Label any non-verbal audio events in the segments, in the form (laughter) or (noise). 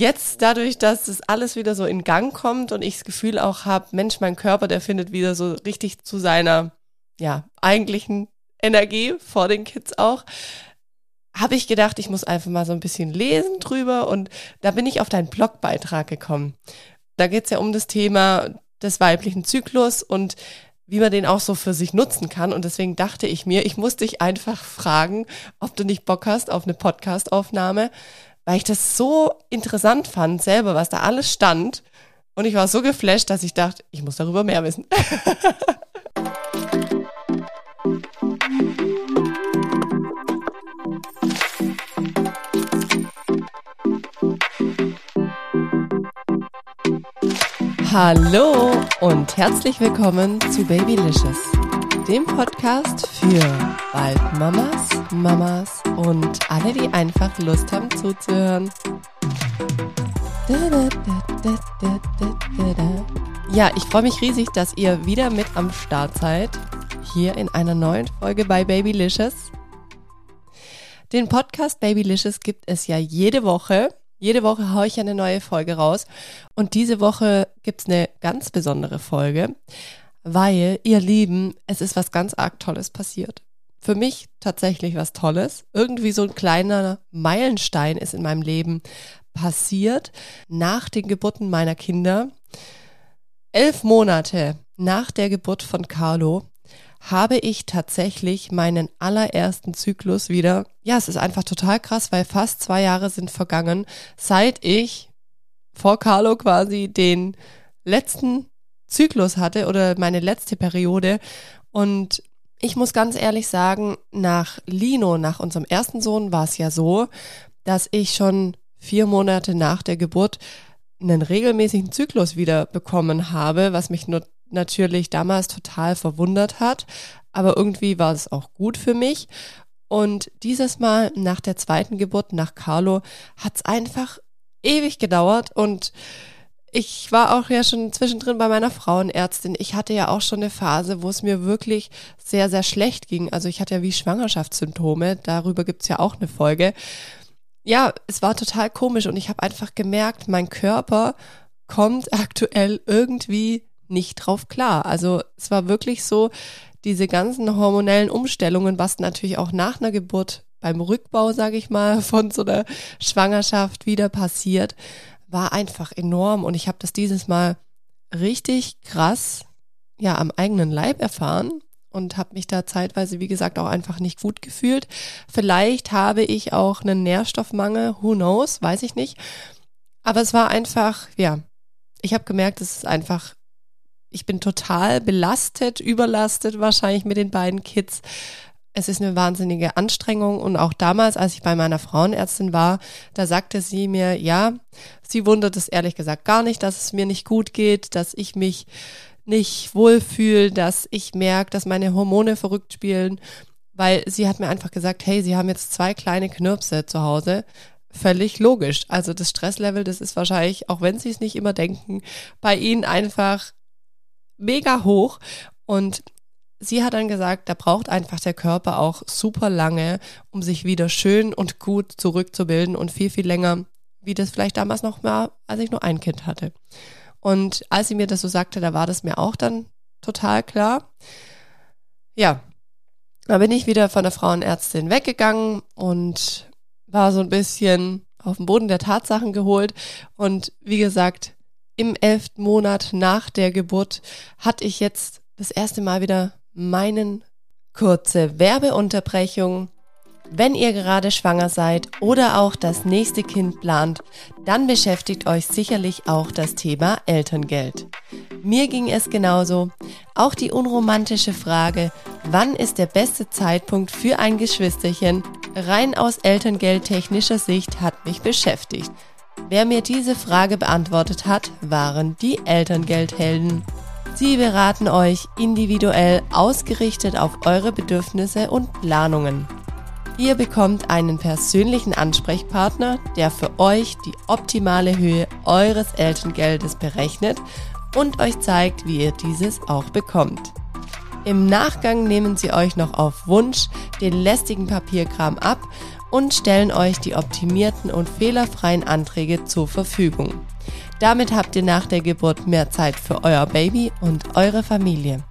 jetzt dadurch, dass das alles wieder so in Gang kommt und ich das Gefühl auch habe, Mensch, mein Körper, der findet wieder so richtig zu seiner, ja, eigentlichen Energie vor den Kids auch, habe ich gedacht, ich muss einfach mal so ein bisschen lesen drüber und da bin ich auf deinen Blogbeitrag gekommen. Da geht es ja um das Thema des weiblichen Zyklus und wie man den auch so für sich nutzen kann. Und deswegen dachte ich mir, ich muss dich einfach fragen, ob du nicht Bock hast auf eine Podcastaufnahme, weil ich das so interessant fand, selber, was da alles stand. Und ich war so geflasht, dass ich dachte, ich muss darüber mehr wissen. (laughs) Hallo und herzlich willkommen zu Babylicious, dem Podcast für bald Mamas, und alle, die einfach Lust haben zuzuhören. Ja, ich freue mich riesig, dass ihr wieder mit am Start seid, hier in einer neuen Folge bei Babylicious. Den Podcast Babylicious gibt es ja jede Woche jede Woche haue ich eine neue Folge raus. Und diese Woche gibt's eine ganz besondere Folge, weil, ihr Lieben, es ist was ganz arg Tolles passiert. Für mich tatsächlich was Tolles. Irgendwie so ein kleiner Meilenstein ist in meinem Leben passiert nach den Geburten meiner Kinder. Elf Monate nach der Geburt von Carlo habe ich tatsächlich meinen allerersten Zyklus wieder. Ja, es ist einfach total krass, weil fast zwei Jahre sind vergangen, seit ich vor Carlo quasi den letzten Zyklus hatte oder meine letzte Periode. Und ich muss ganz ehrlich sagen, nach Lino, nach unserem ersten Sohn, war es ja so, dass ich schon vier Monate nach der Geburt einen regelmäßigen Zyklus wieder bekommen habe, was mich nur natürlich damals total verwundert hat, aber irgendwie war es auch gut für mich. Und dieses Mal nach der zweiten Geburt, nach Carlo, hat es einfach ewig gedauert und ich war auch ja schon zwischendrin bei meiner Frauenärztin. Ich hatte ja auch schon eine Phase, wo es mir wirklich sehr, sehr schlecht ging. Also ich hatte ja wie Schwangerschaftssymptome. Darüber gibt's ja auch eine Folge. Ja, es war total komisch und ich habe einfach gemerkt, mein Körper kommt aktuell irgendwie nicht drauf klar. Also es war wirklich so, diese ganzen hormonellen Umstellungen, was natürlich auch nach einer Geburt beim Rückbau, sage ich mal, (laughs) von so einer Schwangerschaft wieder passiert, war einfach enorm. Und ich habe das dieses Mal richtig krass ja am eigenen Leib erfahren und habe mich da zeitweise, wie gesagt, auch einfach nicht gut gefühlt. Vielleicht habe ich auch einen Nährstoffmangel, who knows, weiß ich nicht. Aber es war einfach, ja, ich habe gemerkt, es ist einfach ich bin total belastet, überlastet wahrscheinlich mit den beiden Kids. Es ist eine wahnsinnige Anstrengung und auch damals, als ich bei meiner Frauenärztin war, da sagte sie mir, ja, sie wundert es ehrlich gesagt gar nicht, dass es mir nicht gut geht, dass ich mich nicht wohlfühle, dass ich merke, dass meine Hormone verrückt spielen, weil sie hat mir einfach gesagt, hey, sie haben jetzt zwei kleine Knirpse zu Hause. Völlig logisch. Also das Stresslevel, das ist wahrscheinlich, auch wenn sie es nicht immer denken, bei ihnen einfach mega hoch. Und sie hat dann gesagt, da braucht einfach der Körper auch super lange, um sich wieder schön und gut zurückzubilden und viel, viel länger, wie das vielleicht damals noch war, als ich nur ein Kind hatte. Und als sie mir das so sagte, da war das mir auch dann total klar. Ja, da bin ich wieder von der Frauenärztin weggegangen und war so ein bisschen auf den Boden der Tatsachen geholt. Und wie gesagt, im elften Monat nach der Geburt hatte ich jetzt das erste Mal wieder meinen kurze Werbeunterbrechung. Wenn ihr gerade schwanger seid oder auch das nächste Kind plant, dann beschäftigt euch sicherlich auch das Thema Elterngeld. Mir ging es genauso. Auch die unromantische Frage, wann ist der beste Zeitpunkt für ein Geschwisterchen, rein aus Elterngeldtechnischer Sicht hat mich beschäftigt. Wer mir diese Frage beantwortet hat, waren die Elterngeldhelden. Sie beraten euch individuell ausgerichtet auf eure Bedürfnisse und Planungen. Ihr bekommt einen persönlichen Ansprechpartner, der für euch die optimale Höhe eures Elterngeldes berechnet und euch zeigt, wie ihr dieses auch bekommt. Im Nachgang nehmen sie euch noch auf Wunsch den lästigen Papierkram ab und stellen euch die optimierten und fehlerfreien Anträge zur Verfügung. Damit habt ihr nach der Geburt mehr Zeit für euer Baby und eure Familie.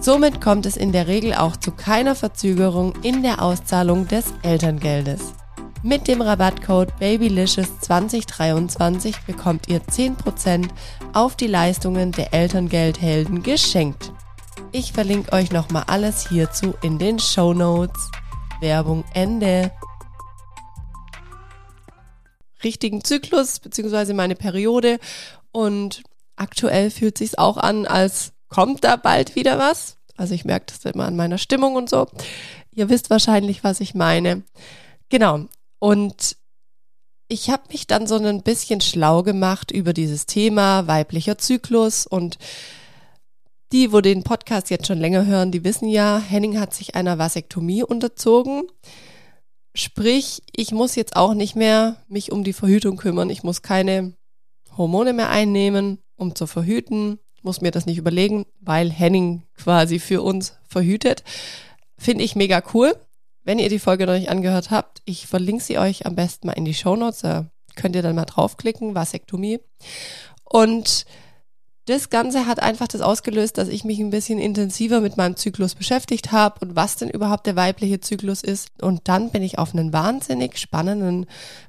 Somit kommt es in der Regel auch zu keiner Verzögerung in der Auszahlung des Elterngeldes. Mit dem Rabattcode BABYLICIOUS2023 bekommt ihr 10% auf die Leistungen der Elterngeldhelden geschenkt. Ich verlinke euch nochmal alles hierzu in den Show Notes. Werbung Ende. Richtigen Zyklus bzw. meine Periode und aktuell fühlt sich's auch an, als kommt da bald wieder was. Also ich merke das immer an meiner Stimmung und so. Ihr wisst wahrscheinlich, was ich meine. Genau. Und ich habe mich dann so ein bisschen schlau gemacht über dieses Thema weiblicher Zyklus und die, wo den Podcast jetzt schon länger hören, die wissen ja, Henning hat sich einer Vasektomie unterzogen. Sprich, ich muss jetzt auch nicht mehr mich um die Verhütung kümmern. Ich muss keine Hormone mehr einnehmen, um zu verhüten. Muss mir das nicht überlegen, weil Henning quasi für uns verhütet. Finde ich mega cool. Wenn ihr die Folge noch nicht angehört habt, ich verlinke sie euch am besten mal in die Show Notes. Da könnt ihr dann mal draufklicken, Vasektomie. Und das Ganze hat einfach das ausgelöst, dass ich mich ein bisschen intensiver mit meinem Zyklus beschäftigt habe und was denn überhaupt der weibliche Zyklus ist. Und dann bin ich auf einen wahnsinnig spannenden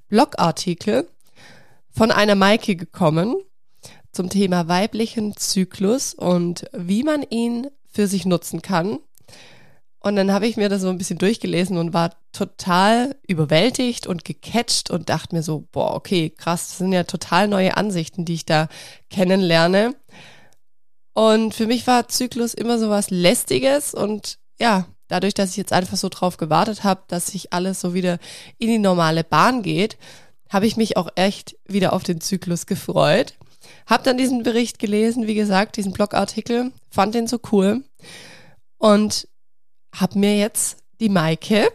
Blogartikel von einer Maike gekommen zum Thema weiblichen Zyklus und wie man ihn für sich nutzen kann. Und dann habe ich mir das so ein bisschen durchgelesen und war total überwältigt und gecatcht und dachte mir so, boah, okay, krass, das sind ja total neue Ansichten, die ich da kennenlerne. Und für mich war Zyklus immer so was Lästiges und ja, dadurch, dass ich jetzt einfach so drauf gewartet habe, dass sich alles so wieder in die normale Bahn geht, habe ich mich auch echt wieder auf den Zyklus gefreut. Hab dann diesen Bericht gelesen, wie gesagt, diesen Blogartikel, fand den so cool und habe mir jetzt die Maike,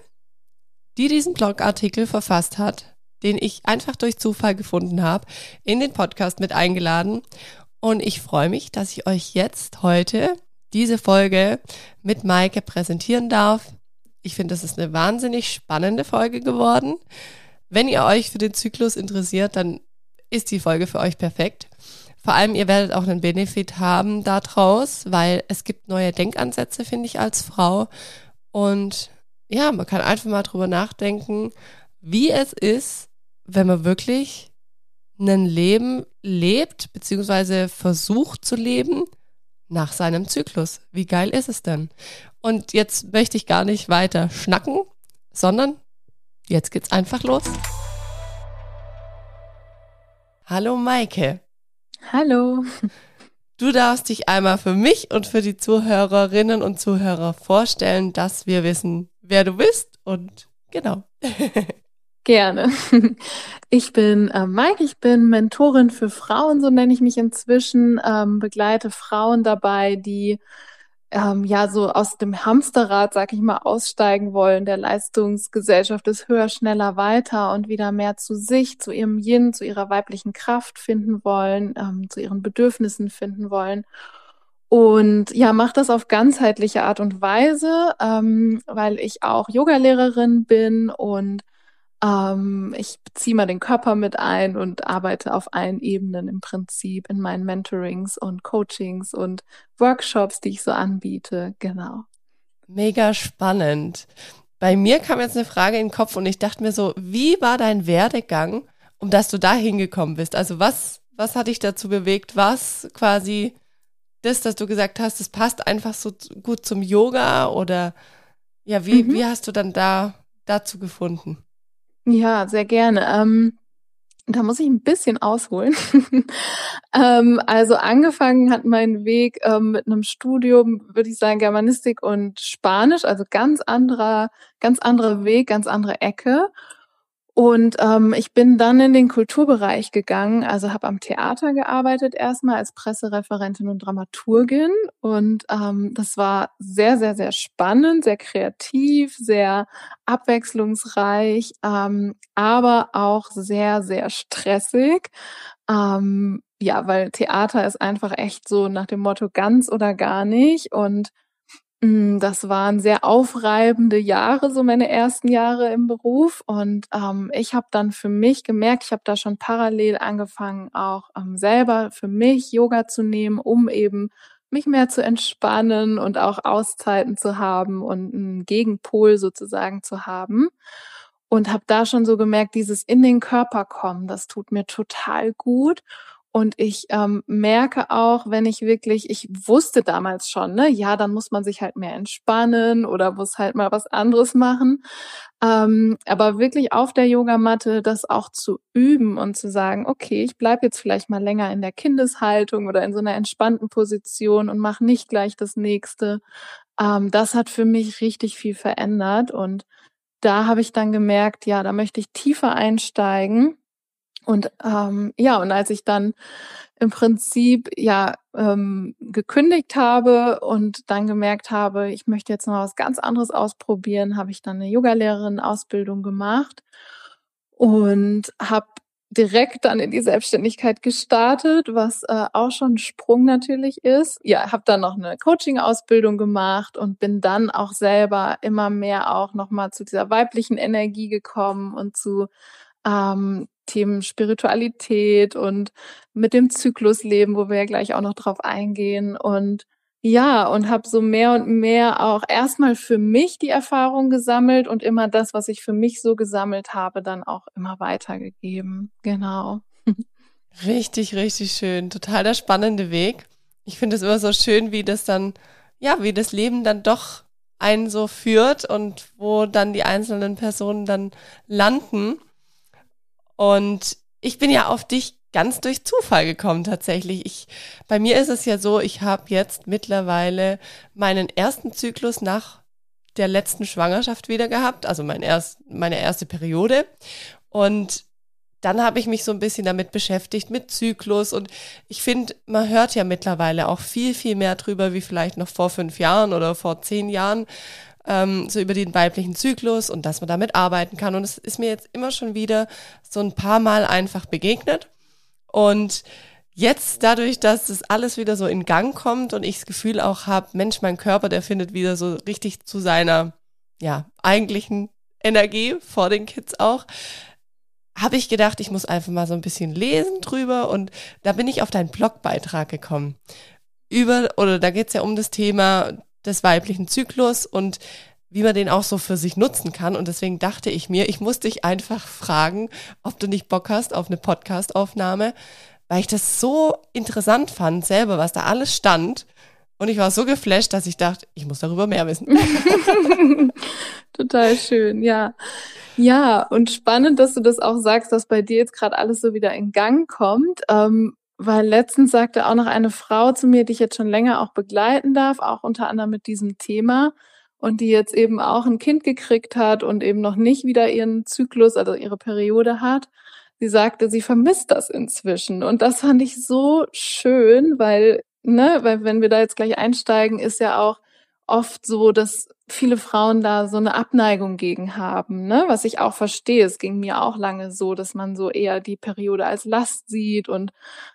die diesen Blogartikel verfasst hat, den ich einfach durch Zufall gefunden habe, in den Podcast mit eingeladen. Und ich freue mich, dass ich euch jetzt heute diese Folge mit Maike präsentieren darf. Ich finde, das ist eine wahnsinnig spannende Folge geworden. Wenn ihr euch für den Zyklus interessiert, dann ist die Folge für euch perfekt. Vor allem, ihr werdet auch einen Benefit haben daraus, weil es gibt neue Denkansätze, finde ich, als Frau. Und ja, man kann einfach mal drüber nachdenken, wie es ist, wenn man wirklich ein Leben lebt, beziehungsweise versucht zu leben nach seinem Zyklus. Wie geil ist es denn? Und jetzt möchte ich gar nicht weiter schnacken, sondern jetzt geht's einfach los. Hallo Maike. Hallo. Du darfst dich einmal für mich und für die Zuhörerinnen und Zuhörer vorstellen, dass wir wissen, wer du bist und genau. (laughs) Gerne. Ich bin äh, Mike, ich bin Mentorin für Frauen, so nenne ich mich inzwischen, ähm, begleite Frauen dabei, die ähm, ja so aus dem Hamsterrad, sag ich mal, aussteigen wollen, der Leistungsgesellschaft ist höher, schneller, weiter und wieder mehr zu sich, zu ihrem Yin, zu ihrer weiblichen Kraft finden wollen, ähm, zu ihren Bedürfnissen finden wollen. Und ja, mache das auf ganzheitliche Art und Weise, ähm, weil ich auch Yogalehrerin bin und ähm, ich beziehe mal den Körper mit ein und arbeite auf allen Ebenen im Prinzip in meinen Mentorings und Coachings und Workshops, die ich so anbiete. Genau. Mega spannend. Bei mir kam jetzt eine Frage in den Kopf und ich dachte mir so, wie war dein Werdegang, um dass du da hingekommen bist? Also was, was hat dich dazu bewegt? Was quasi das, dass du gesagt hast, es passt einfach so gut zum Yoga oder ja, wie, mhm. wie hast du dann da dazu gefunden? Ja, sehr gerne. Ähm, da muss ich ein bisschen ausholen. (laughs) ähm, also angefangen hat mein Weg ähm, mit einem Studium, würde ich sagen, Germanistik und Spanisch, also ganz anderer, ganz anderer Weg, ganz andere Ecke. Und ähm, ich bin dann in den Kulturbereich gegangen, also habe am Theater gearbeitet erstmal als Pressereferentin und Dramaturgin. Und ähm, das war sehr, sehr, sehr spannend, sehr kreativ, sehr abwechslungsreich, ähm, aber auch sehr, sehr stressig. Ähm, ja, weil Theater ist einfach echt so nach dem Motto ganz oder gar nicht. Und das waren sehr aufreibende Jahre, so meine ersten Jahre im Beruf. Und ähm, ich habe dann für mich gemerkt, ich habe da schon parallel angefangen, auch ähm, selber für mich Yoga zu nehmen, um eben mich mehr zu entspannen und auch Auszeiten zu haben und einen Gegenpol sozusagen zu haben. Und habe da schon so gemerkt, dieses in den Körper kommen, das tut mir total gut. Und ich ähm, merke auch, wenn ich wirklich, ich wusste damals schon, ne, ja, dann muss man sich halt mehr entspannen oder muss halt mal was anderes machen. Ähm, aber wirklich auf der Yogamatte das auch zu üben und zu sagen, okay, ich bleib jetzt vielleicht mal länger in der Kindeshaltung oder in so einer entspannten Position und mache nicht gleich das nächste. Ähm, das hat für mich richtig viel verändert. Und da habe ich dann gemerkt, ja, da möchte ich tiefer einsteigen und ähm, ja, und als ich dann im Prinzip ja ähm, gekündigt habe und dann gemerkt habe, ich möchte jetzt noch was ganz anderes ausprobieren, habe ich dann eine Yogalehrerin-Ausbildung gemacht und habe direkt dann in die Selbstständigkeit gestartet, was äh, auch schon ein Sprung natürlich ist. Ja, habe dann noch eine Coaching-Ausbildung gemacht und bin dann auch selber immer mehr auch nochmal zu dieser weiblichen Energie gekommen und zu ähm, Themen Spiritualität und mit dem Zyklusleben, wo wir ja gleich auch noch drauf eingehen. Und ja, und habe so mehr und mehr auch erstmal für mich die Erfahrung gesammelt und immer das, was ich für mich so gesammelt habe, dann auch immer weitergegeben. Genau. Richtig, richtig schön. Total der spannende Weg. Ich finde es immer so schön, wie das dann, ja, wie das Leben dann doch einen so führt und wo dann die einzelnen Personen dann landen. Und ich bin ja auf dich ganz durch Zufall gekommen tatsächlich. Ich, bei mir ist es ja so, ich habe jetzt mittlerweile meinen ersten Zyklus nach der letzten Schwangerschaft wieder gehabt, also mein erst, meine erste Periode. Und dann habe ich mich so ein bisschen damit beschäftigt, mit Zyklus. Und ich finde, man hört ja mittlerweile auch viel, viel mehr drüber, wie vielleicht noch vor fünf Jahren oder vor zehn Jahren ähm, so über den weiblichen Zyklus und dass man damit arbeiten kann. Und es ist mir jetzt immer schon wieder so ein paar Mal einfach begegnet. Und jetzt dadurch, dass das alles wieder so in Gang kommt und ich das Gefühl auch habe, Mensch, mein Körper, der findet wieder so richtig zu seiner, ja, eigentlichen Energie vor den Kids auch, habe ich gedacht, ich muss einfach mal so ein bisschen lesen drüber und da bin ich auf deinen Blogbeitrag gekommen. Über, oder da geht's ja um das Thema des weiblichen Zyklus und wie man den auch so für sich nutzen kann. Und deswegen dachte ich mir, ich muss dich einfach fragen, ob du nicht Bock hast auf eine Podcast-Aufnahme, weil ich das so interessant fand, selber, was da alles stand. Und ich war so geflasht, dass ich dachte, ich muss darüber mehr wissen. (laughs) Total schön, ja. Ja, und spannend, dass du das auch sagst, dass bei dir jetzt gerade alles so wieder in Gang kommt. Ähm, weil letztens sagte auch noch eine Frau zu mir, die ich jetzt schon länger auch begleiten darf, auch unter anderem mit diesem Thema und die jetzt eben auch ein Kind gekriegt hat und eben noch nicht wieder ihren Zyklus, also ihre Periode hat. Sie sagte, sie vermisst das inzwischen. Und das fand ich so schön, weil, ne, weil wenn wir da jetzt gleich einsteigen, ist ja auch oft so, dass viele Frauen da so eine Abneigung gegen haben, ne? Was ich auch verstehe. Es ging mir auch lange so, dass man so eher die Periode als Last sieht und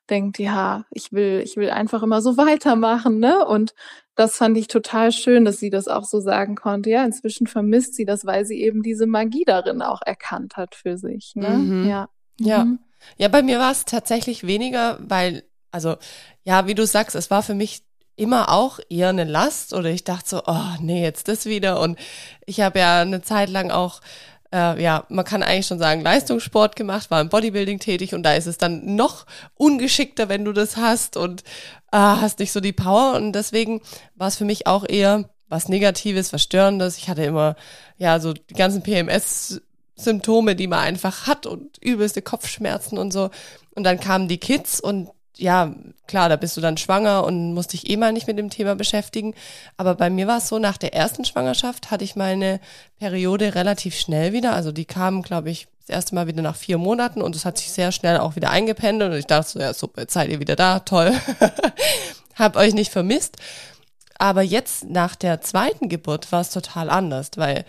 denkt, ja, ich will, ich will einfach immer so weitermachen, ne? Und das fand ich total schön, dass sie das auch so sagen konnte. Ja, inzwischen vermisst sie das, weil sie eben diese Magie darin auch erkannt hat für sich, ne? Mhm. Ja. Ja. Mhm. Ja, bei mir war es tatsächlich weniger, weil, also, ja, wie du sagst, es war für mich immer auch eher eine Last oder ich dachte so, oh nee, jetzt das wieder. Und ich habe ja eine Zeit lang auch, äh, ja, man kann eigentlich schon sagen, Leistungssport gemacht, war im Bodybuilding tätig und da ist es dann noch ungeschickter, wenn du das hast und äh, hast nicht so die Power. Und deswegen war es für mich auch eher was Negatives, was Störendes. Ich hatte immer, ja, so die ganzen PMS Symptome, die man einfach hat und übelste Kopfschmerzen und so. Und dann kamen die Kids und ja, klar, da bist du dann schwanger und musst dich eh mal nicht mit dem Thema beschäftigen. Aber bei mir war es so, nach der ersten Schwangerschaft hatte ich meine Periode relativ schnell wieder. Also die kam, glaube ich, das erste Mal wieder nach vier Monaten und es hat sich sehr schnell auch wieder eingependelt. Und ich dachte so, ja, super, jetzt seid ihr wieder da, toll. (laughs) Hab euch nicht vermisst. Aber jetzt nach der zweiten Geburt war es total anders, weil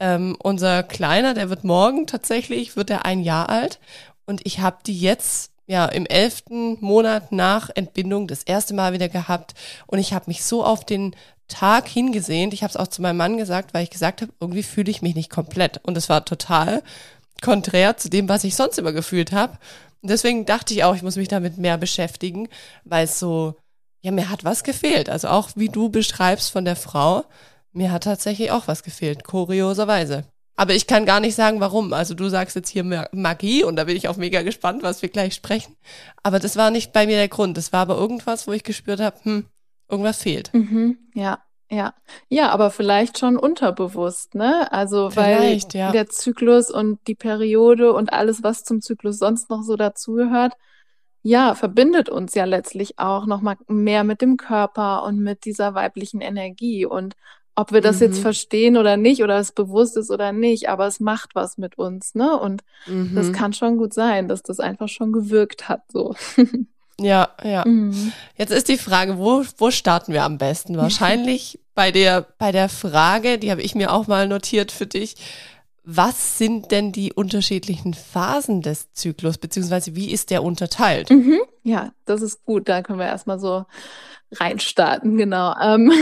ähm, unser Kleiner, der wird morgen tatsächlich, wird er ein Jahr alt. Und ich habe die jetzt ja im elften Monat nach Entbindung das erste Mal wieder gehabt und ich habe mich so auf den Tag hingesehnt. Ich habe es auch zu meinem Mann gesagt, weil ich gesagt habe, irgendwie fühle ich mich nicht komplett und es war total konträr zu dem, was ich sonst immer gefühlt habe. Und deswegen dachte ich auch, ich muss mich damit mehr beschäftigen, weil es so, ja, mir hat was gefehlt. Also auch wie du beschreibst von der Frau, mir hat tatsächlich auch was gefehlt, kurioserweise. Aber ich kann gar nicht sagen, warum. Also du sagst jetzt hier Magie und da bin ich auch mega gespannt, was wir gleich sprechen. Aber das war nicht bei mir der Grund. Das war aber irgendwas, wo ich gespürt habe, hm, irgendwas fehlt. Mhm, ja, ja. Ja, aber vielleicht schon unterbewusst, ne? Also weil ja. der Zyklus und die Periode und alles, was zum Zyklus sonst noch so dazugehört, ja, verbindet uns ja letztlich auch noch mal mehr mit dem Körper und mit dieser weiblichen Energie und ob wir das mhm. jetzt verstehen oder nicht oder es bewusst ist oder nicht, aber es macht was mit uns, ne? Und mhm. das kann schon gut sein, dass das einfach schon gewirkt hat, so. Ja, ja. Mhm. Jetzt ist die Frage, wo, wo starten wir am besten? Wahrscheinlich bei der, bei der Frage, die habe ich mir auch mal notiert für dich. Was sind denn die unterschiedlichen Phasen des Zyklus, beziehungsweise wie ist der unterteilt? Mhm. Ja, das ist gut. Da können wir erstmal so reinstarten, genau. Ähm,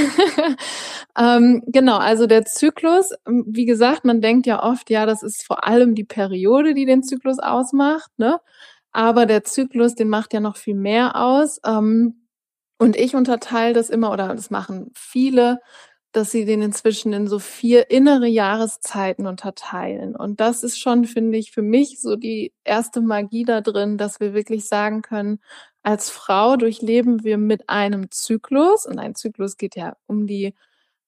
(laughs) ähm, genau, also der Zyklus, wie gesagt, man denkt ja oft, ja, das ist vor allem die Periode, die den Zyklus ausmacht, ne? Aber der Zyklus, den macht ja noch viel mehr aus. Ähm, und ich unterteile das immer, oder das machen viele, dass sie den inzwischen in so vier innere Jahreszeiten unterteilen. Und das ist schon, finde ich, für mich so die erste Magie da drin, dass wir wirklich sagen können, als Frau durchleben wir mit einem Zyklus, und ein Zyklus geht ja um die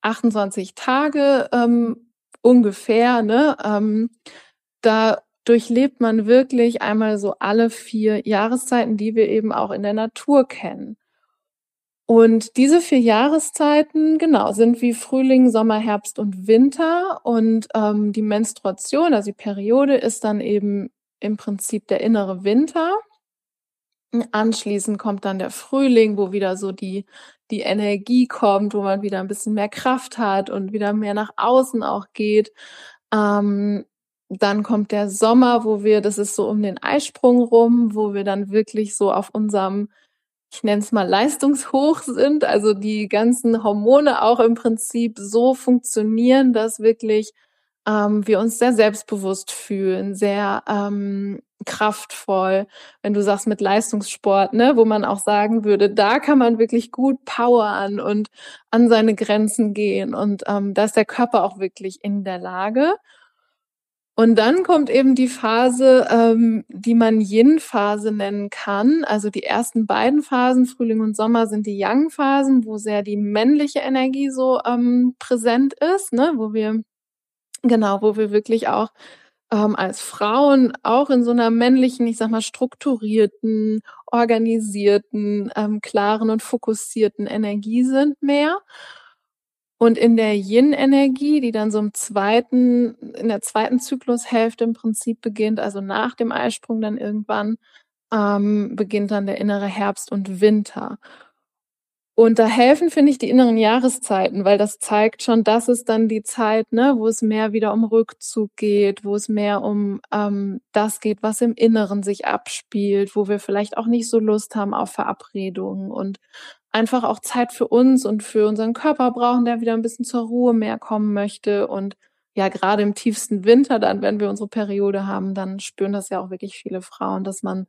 28 Tage ähm, ungefähr, ne? Ähm, da durchlebt man wirklich einmal so alle vier Jahreszeiten, die wir eben auch in der Natur kennen. Und diese vier Jahreszeiten, genau, sind wie Frühling, Sommer, Herbst und Winter. Und ähm, die Menstruation, also die Periode, ist dann eben im Prinzip der innere Winter. Anschließend kommt dann der Frühling, wo wieder so die, die Energie kommt, wo man wieder ein bisschen mehr Kraft hat und wieder mehr nach außen auch geht. Ähm, dann kommt der Sommer, wo wir, das ist so um den Eisprung rum, wo wir dann wirklich so auf unserem, ich nenne es mal Leistungshoch sind, also die ganzen Hormone auch im Prinzip so funktionieren, dass wirklich ähm, wir uns sehr selbstbewusst fühlen, sehr ähm, kraftvoll. Wenn du sagst mit Leistungssport, ne, wo man auch sagen würde, da kann man wirklich gut powern und an seine Grenzen gehen und ähm, da ist der Körper auch wirklich in der Lage. Und dann kommt eben die Phase, ähm, die man Yin-Phase nennen kann. Also die ersten beiden Phasen, Frühling und Sommer, sind die Yang-Phasen, wo sehr die männliche Energie so ähm, präsent ist, ne? wo wir, genau, wo wir wirklich auch ähm, als Frauen auch in so einer männlichen, ich sag mal, strukturierten, organisierten, ähm, klaren und fokussierten Energie sind mehr. Und in der Yin-Energie, die dann so im zweiten, in der zweiten Zyklushälfte im Prinzip beginnt, also nach dem Eisprung dann irgendwann, ähm, beginnt dann der innere Herbst und Winter. Und da helfen, finde ich, die inneren Jahreszeiten, weil das zeigt schon, das ist dann die Zeit, ne, wo es mehr wieder um Rückzug geht, wo es mehr um ähm, das geht, was im Inneren sich abspielt, wo wir vielleicht auch nicht so Lust haben auf Verabredungen und einfach auch Zeit für uns und für unseren Körper brauchen, der wieder ein bisschen zur Ruhe mehr kommen möchte. Und ja, gerade im tiefsten Winter, dann, wenn wir unsere Periode haben, dann spüren das ja auch wirklich viele Frauen, dass man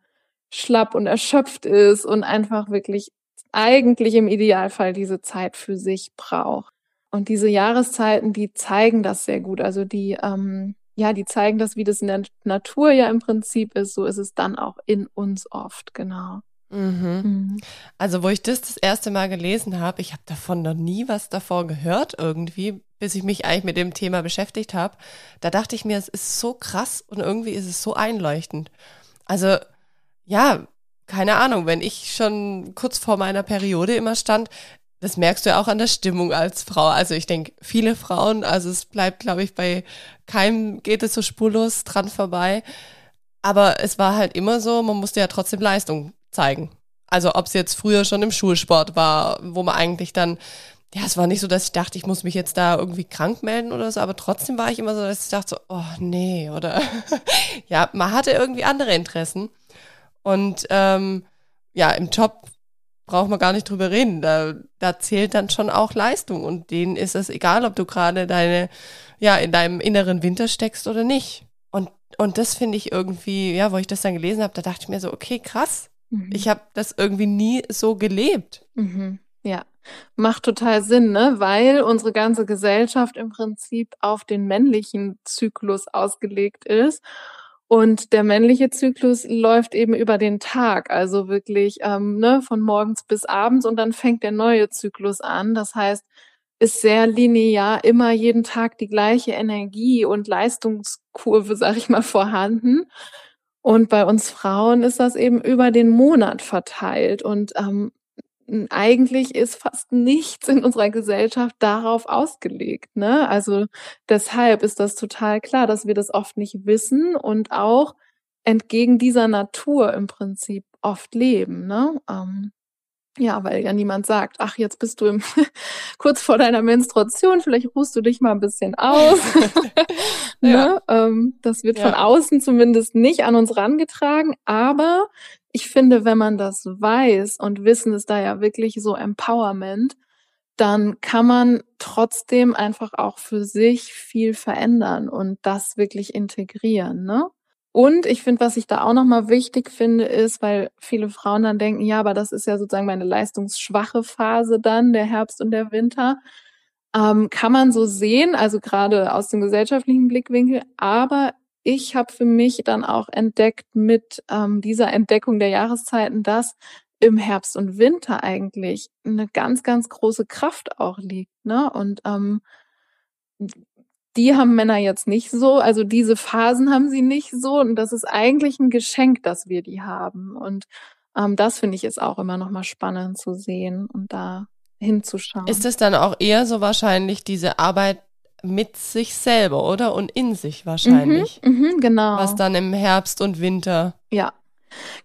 schlapp und erschöpft ist und einfach wirklich eigentlich im Idealfall diese Zeit für sich braucht. Und diese Jahreszeiten, die zeigen das sehr gut. Also die, ähm, ja, die zeigen das, wie das in der Natur ja im Prinzip ist. So ist es dann auch in uns oft, genau. Mhm. Mhm. Also, wo ich das das erste Mal gelesen habe, ich habe davon noch nie was davor gehört irgendwie, bis ich mich eigentlich mit dem Thema beschäftigt habe. Da dachte ich mir, es ist so krass und irgendwie ist es so einleuchtend. Also, ja, keine Ahnung, wenn ich schon kurz vor meiner Periode immer stand, das merkst du ja auch an der Stimmung als Frau. Also ich denke, viele Frauen, also es bleibt, glaube ich, bei keinem geht es so spurlos dran vorbei. Aber es war halt immer so, man musste ja trotzdem Leistung zeigen. Also ob es jetzt früher schon im Schulsport war, wo man eigentlich dann, ja, es war nicht so, dass ich dachte, ich muss mich jetzt da irgendwie krank melden oder so, aber trotzdem war ich immer so, dass ich dachte so, oh nee, oder (laughs) ja, man hatte irgendwie andere Interessen. Und ähm, ja, im Job braucht man gar nicht drüber reden. Da, da zählt dann schon auch Leistung. Und denen ist es egal, ob du gerade deine, ja, in deinem inneren Winter steckst oder nicht. Und, und das finde ich irgendwie, ja, wo ich das dann gelesen habe, da dachte ich mir so, okay, krass. Mhm. Ich habe das irgendwie nie so gelebt. Mhm. Ja, macht total Sinn, ne? Weil unsere ganze Gesellschaft im Prinzip auf den männlichen Zyklus ausgelegt ist. Und der männliche Zyklus läuft eben über den Tag, also wirklich ähm, ne, von morgens bis abends und dann fängt der neue Zyklus an. Das heißt, ist sehr linear immer jeden Tag die gleiche Energie und Leistungskurve, sag ich mal, vorhanden. Und bei uns Frauen ist das eben über den Monat verteilt. Und ähm, eigentlich ist fast nichts in unserer Gesellschaft darauf ausgelegt. Ne? Also deshalb ist das total klar, dass wir das oft nicht wissen und auch entgegen dieser Natur im Prinzip oft leben. Ne? Ähm, ja, weil ja niemand sagt, ach, jetzt bist du im, (laughs) kurz vor deiner Menstruation, vielleicht ruhst du dich mal ein bisschen aus. (laughs) ne? ja. ähm, das wird ja. von außen zumindest nicht an uns rangetragen, aber ich finde, wenn man das weiß und Wissen ist da ja wirklich so Empowerment, dann kann man trotzdem einfach auch für sich viel verändern und das wirklich integrieren, ne? Und ich finde, was ich da auch nochmal wichtig finde, ist, weil viele Frauen dann denken, ja, aber das ist ja sozusagen meine leistungsschwache Phase dann, der Herbst und der Winter. Ähm, kann man so sehen, also gerade aus dem gesellschaftlichen Blickwinkel, aber ich habe für mich dann auch entdeckt mit ähm, dieser Entdeckung der Jahreszeiten, dass im Herbst und Winter eigentlich eine ganz, ganz große Kraft auch liegt. Ne? Und ähm, die haben Männer jetzt nicht so, also diese Phasen haben sie nicht so. Und das ist eigentlich ein Geschenk, dass wir die haben. Und ähm, das finde ich ist auch immer nochmal spannend zu sehen und da hinzuschauen. Ist es dann auch eher so wahrscheinlich diese Arbeit mit sich selber, oder? Und in sich wahrscheinlich. Mhm, mh, genau. Was dann im Herbst und Winter ja.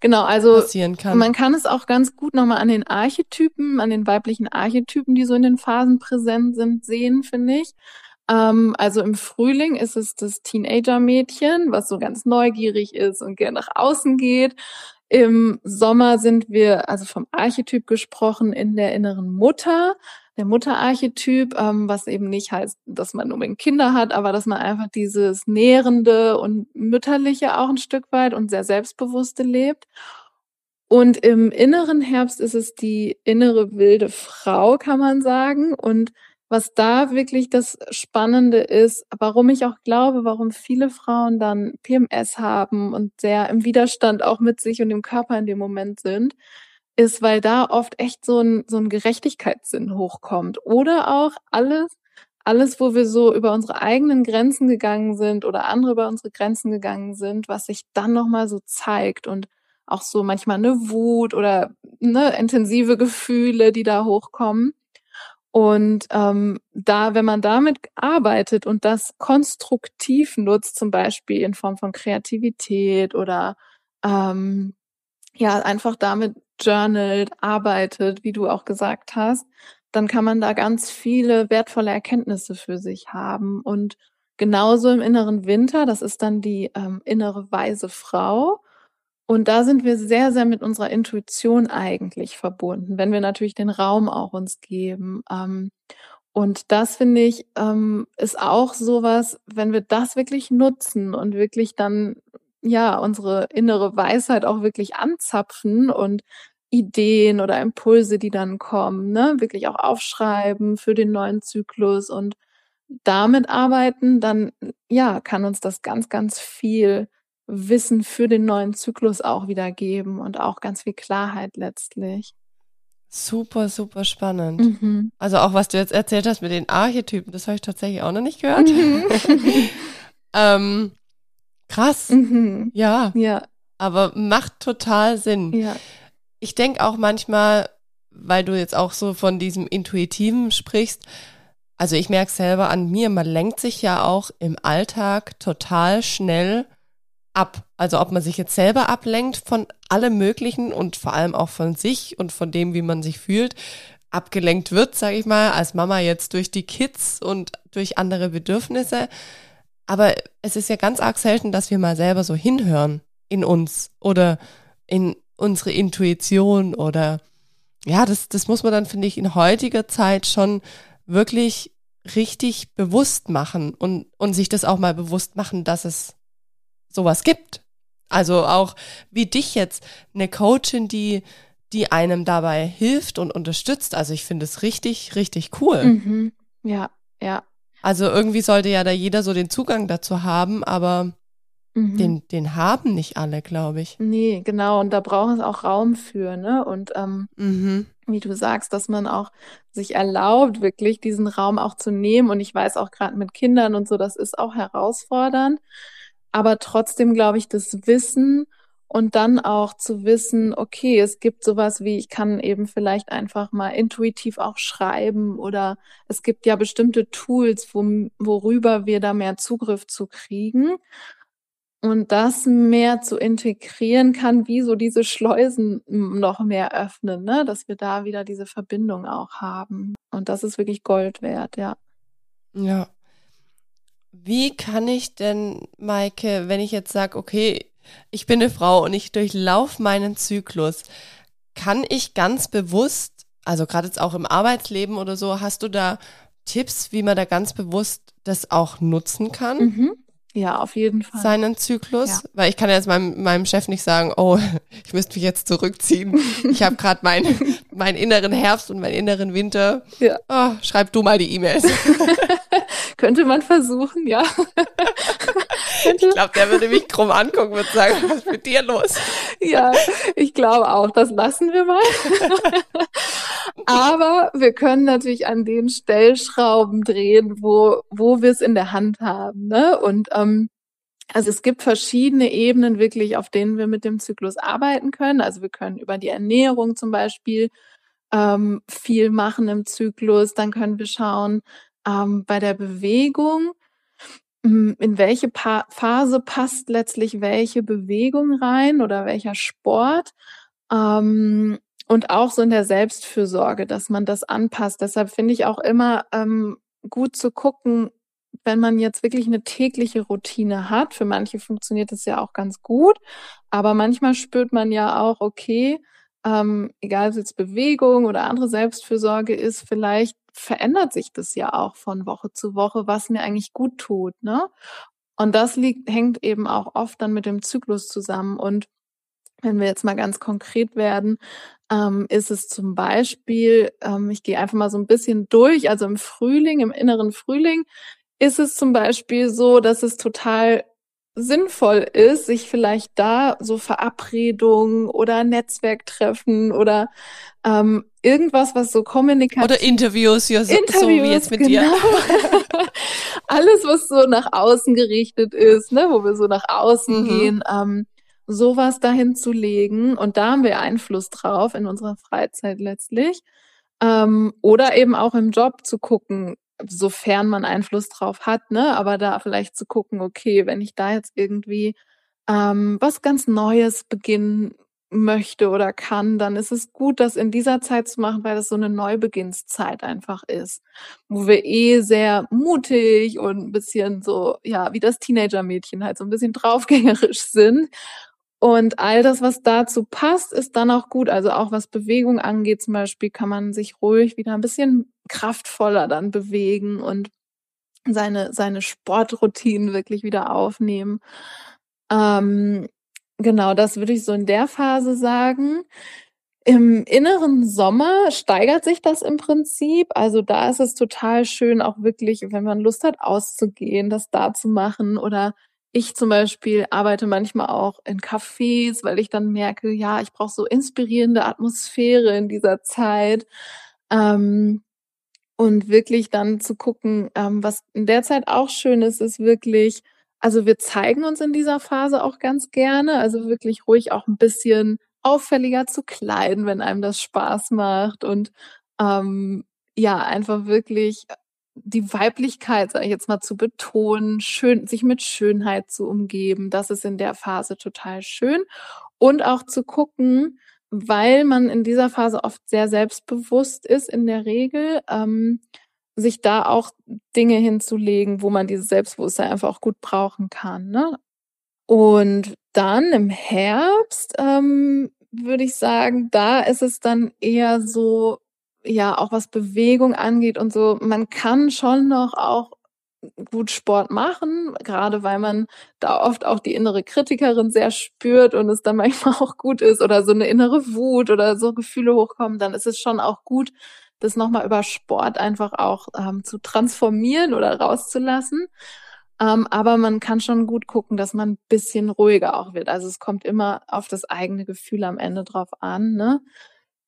Genau, also passieren kann. man kann es auch ganz gut nochmal an den Archetypen, an den weiblichen Archetypen, die so in den Phasen präsent sind, sehen, finde ich. Ähm, also im Frühling ist es das Teenager-Mädchen, was so ganz neugierig ist und gerne nach außen geht. Im Sommer sind wir, also vom Archetyp gesprochen, in der inneren Mutter der Mutterarchetyp, ähm, was eben nicht heißt, dass man unbedingt Kinder hat, aber dass man einfach dieses Nährende und Mütterliche auch ein Stück weit und sehr Selbstbewusste lebt. Und im inneren Herbst ist es die innere wilde Frau, kann man sagen. Und was da wirklich das Spannende ist, warum ich auch glaube, warum viele Frauen dann PMS haben und sehr im Widerstand auch mit sich und dem Körper in dem Moment sind, ist, weil da oft echt so ein, so ein Gerechtigkeitssinn hochkommt. Oder auch alles, alles, wo wir so über unsere eigenen Grenzen gegangen sind oder andere über unsere Grenzen gegangen sind, was sich dann nochmal so zeigt und auch so manchmal eine Wut oder ne, intensive Gefühle, die da hochkommen. Und ähm, da, wenn man damit arbeitet und das konstruktiv nutzt, zum Beispiel in Form von Kreativität oder ähm, ja, einfach damit journalt, arbeitet, wie du auch gesagt hast, dann kann man da ganz viele wertvolle Erkenntnisse für sich haben. Und genauso im inneren Winter, das ist dann die ähm, innere weise Frau. Und da sind wir sehr, sehr mit unserer Intuition eigentlich verbunden, wenn wir natürlich den Raum auch uns geben. Ähm, und das finde ich ähm, ist auch sowas, wenn wir das wirklich nutzen und wirklich dann ja unsere innere Weisheit auch wirklich anzapfen und Ideen oder Impulse, die dann kommen, ne, wirklich auch aufschreiben für den neuen Zyklus und damit arbeiten, dann ja, kann uns das ganz, ganz viel Wissen für den neuen Zyklus auch wieder geben und auch ganz viel Klarheit letztlich. Super, super spannend. Mhm. Also auch was du jetzt erzählt hast mit den Archetypen, das habe ich tatsächlich auch noch nicht gehört. Mhm. (laughs) ähm, krass. Mhm. Ja. Ja. Aber macht total Sinn. Ja ich denke auch manchmal, weil du jetzt auch so von diesem Intuitiven sprichst, also ich merke selber an mir, man lenkt sich ja auch im Alltag total schnell ab. Also ob man sich jetzt selber ablenkt von allem Möglichen und vor allem auch von sich und von dem, wie man sich fühlt, abgelenkt wird, sage ich mal, als Mama jetzt durch die Kids und durch andere Bedürfnisse. Aber es ist ja ganz arg selten, dass wir mal selber so hinhören in uns oder in unsere Intuition oder ja, das, das muss man dann, finde ich, in heutiger Zeit schon wirklich richtig bewusst machen und, und sich das auch mal bewusst machen, dass es sowas gibt. Also auch wie dich jetzt, eine Coachin, die, die einem dabei hilft und unterstützt. Also ich finde es richtig, richtig cool. Mhm. Ja, ja. Also irgendwie sollte ja da jeder so den Zugang dazu haben, aber mhm. den, den haben nicht alle, glaube ich. Nee, genau. Und da braucht es auch Raum für, ne? Und ähm, mhm. wie du sagst, dass man auch sich erlaubt, wirklich diesen Raum auch zu nehmen. Und ich weiß auch gerade mit Kindern und so, das ist auch herausfordernd. Aber trotzdem glaube ich, das Wissen und dann auch zu wissen, okay, es gibt sowas wie, ich kann eben vielleicht einfach mal intuitiv auch schreiben oder es gibt ja bestimmte Tools, wo, worüber wir da mehr Zugriff zu kriegen und das mehr zu integrieren kann, wie so diese Schleusen noch mehr öffnen, ne? dass wir da wieder diese Verbindung auch haben. Und das ist wirklich Gold wert, ja. Ja. Wie kann ich denn, Maike, wenn ich jetzt sage, okay, ich bin eine Frau und ich durchlaufe meinen Zyklus, kann ich ganz bewusst, also gerade jetzt auch im Arbeitsleben oder so, hast du da Tipps, wie man da ganz bewusst das auch nutzen kann? Mhm. Ja, auf jeden Fall. Seinen Zyklus. Ja. Weil ich kann jetzt meinem, meinem Chef nicht sagen, oh, (laughs) ich müsste mich jetzt zurückziehen. Ich habe gerade meinen meinen inneren Herbst und meinen inneren Winter. Ja. Oh, schreib du mal die E-Mails. (laughs) Könnte man versuchen, ja. (laughs) ich glaube, der würde mich krumm angucken und sagen, was ist mit dir los? Ja, ich glaube auch, das lassen wir mal. (laughs) Aber wir können natürlich an den Stellschrauben drehen, wo, wo wir es in der Hand haben. Ne? Und ähm, also es gibt verschiedene Ebenen wirklich, auf denen wir mit dem Zyklus arbeiten können. Also wir können über die Ernährung zum Beispiel ähm, viel machen im Zyklus. Dann können wir schauen ähm, bei der Bewegung, hm, in welche pa Phase passt letztlich welche Bewegung rein oder welcher Sport. Ähm, und auch so in der Selbstfürsorge, dass man das anpasst. Deshalb finde ich auch immer ähm, gut zu gucken, wenn man jetzt wirklich eine tägliche Routine hat. Für manche funktioniert das ja auch ganz gut, aber manchmal spürt man ja auch, okay, ähm, egal ob es jetzt Bewegung oder andere Selbstfürsorge ist, vielleicht verändert sich das ja auch von Woche zu Woche, was mir eigentlich gut tut. Ne? Und das liegt, hängt eben auch oft dann mit dem Zyklus zusammen. Und wenn wir jetzt mal ganz konkret werden, ähm, ist es zum Beispiel, ähm, ich gehe einfach mal so ein bisschen durch, also im Frühling, im inneren Frühling, ist es zum Beispiel so, dass es total sinnvoll ist, sich vielleicht da so Verabredungen oder Netzwerktreffen oder ähm, irgendwas, was so Kommunikation oder Interviews, ja, so, Interviews, so wie jetzt mit genau. dir. (laughs) Alles, was so nach außen gerichtet ist, ne, wo wir so nach außen mhm. gehen, ähm, sowas dahin zu legen. Und da haben wir Einfluss drauf in unserer Freizeit letztlich. Ähm, oder eben auch im Job zu gucken, sofern man Einfluss drauf hat, ne? Aber da vielleicht zu gucken, okay, wenn ich da jetzt irgendwie ähm, was ganz Neues beginnen möchte oder kann, dann ist es gut, das in dieser Zeit zu machen, weil das so eine Neubeginnszeit einfach ist, wo wir eh sehr mutig und ein bisschen so, ja, wie das Teenager-Mädchen halt so ein bisschen draufgängerisch (laughs) sind und all das, was dazu passt, ist dann auch gut. Also auch was Bewegung angeht, zum Beispiel, kann man sich ruhig wieder ein bisschen kraftvoller dann bewegen und seine, seine Sportroutinen wirklich wieder aufnehmen. Ähm, genau, das würde ich so in der Phase sagen. Im inneren Sommer steigert sich das im Prinzip. Also da ist es total schön, auch wirklich, wenn man Lust hat, auszugehen, das da zu machen oder ich zum Beispiel arbeite manchmal auch in Cafés, weil ich dann merke, ja, ich brauche so inspirierende Atmosphäre in dieser Zeit. Ähm, und wirklich dann zu gucken, ähm, was in der Zeit auch schön ist, ist wirklich, also wir zeigen uns in dieser Phase auch ganz gerne, also wirklich ruhig auch ein bisschen auffälliger zu kleiden, wenn einem das Spaß macht und ähm, ja, einfach wirklich die Weiblichkeit, sage ich jetzt mal, zu betonen, schön, sich mit Schönheit zu umgeben. Das ist in der Phase total schön. Und auch zu gucken, weil man in dieser Phase oft sehr selbstbewusst ist in der Regel, ähm, sich da auch Dinge hinzulegen, wo man dieses Selbstbewusstsein einfach auch gut brauchen kann. Ne? Und dann im Herbst ähm, würde ich sagen, da ist es dann eher so, ja, auch was Bewegung angeht und so. Man kann schon noch auch gut Sport machen, gerade weil man da oft auch die innere Kritikerin sehr spürt und es dann (laughs) manchmal auch gut ist oder so eine innere Wut oder so Gefühle hochkommen, dann ist es schon auch gut, das nochmal über Sport einfach auch ähm, zu transformieren oder rauszulassen. Ähm, aber man kann schon gut gucken, dass man ein bisschen ruhiger auch wird. Also es kommt immer auf das eigene Gefühl am Ende drauf an. Ne?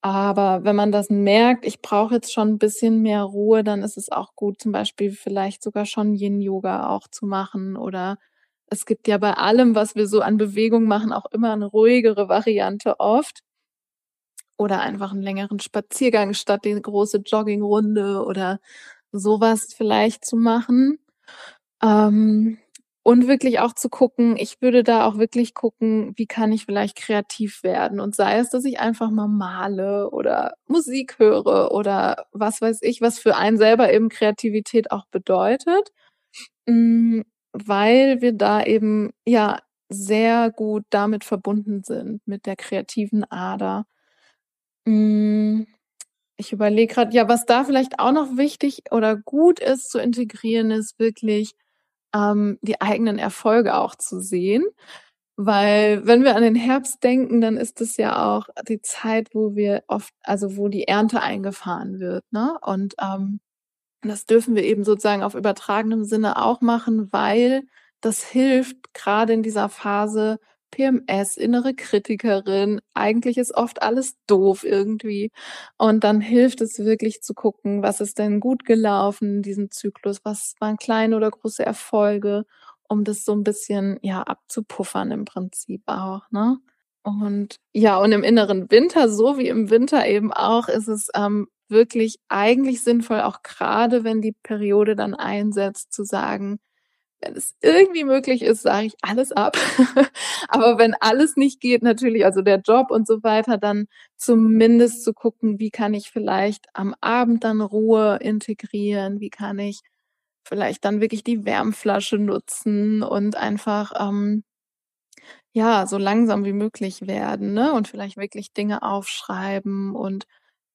Aber wenn man das merkt, ich brauche jetzt schon ein bisschen mehr Ruhe, dann ist es auch gut, zum Beispiel vielleicht sogar schon Yin-Yoga auch zu machen. Oder es gibt ja bei allem, was wir so an Bewegung machen, auch immer eine ruhigere Variante oft. Oder einfach einen längeren Spaziergang statt die große Joggingrunde oder sowas vielleicht zu machen. Ähm, und wirklich auch zu gucken, ich würde da auch wirklich gucken, wie kann ich vielleicht kreativ werden. Und sei es, dass ich einfach mal male oder Musik höre oder was weiß ich, was für einen selber eben Kreativität auch bedeutet. Mm, weil wir da eben ja sehr gut damit verbunden sind, mit der kreativen Ader. Mm, ich überlege gerade, ja, was da vielleicht auch noch wichtig oder gut ist zu integrieren, ist wirklich ähm, die eigenen Erfolge auch zu sehen. Weil wenn wir an den Herbst denken, dann ist es ja auch die Zeit, wo wir oft, also wo die Ernte eingefahren wird. Ne? Und ähm, das dürfen wir eben sozusagen auf übertragenem Sinne auch machen, weil das hilft gerade in dieser Phase PMS, innere Kritikerin, eigentlich ist oft alles doof irgendwie. Und dann hilft es wirklich zu gucken, was ist denn gut gelaufen in diesem Zyklus, was waren kleine oder große Erfolge, um das so ein bisschen ja abzupuffern im Prinzip auch, ne? Und ja, und im inneren Winter, so wie im Winter eben auch, ist es ähm, wirklich eigentlich sinnvoll, auch gerade wenn die Periode dann einsetzt, zu sagen, wenn es irgendwie möglich ist, sage ich alles ab. (laughs) Aber wenn alles nicht geht, natürlich, also der Job und so weiter, dann zumindest zu gucken, wie kann ich vielleicht am Abend dann Ruhe integrieren, wie kann ich vielleicht dann wirklich die Wärmflasche nutzen und einfach ähm, ja so langsam wie möglich werden, ne? Und vielleicht wirklich Dinge aufschreiben und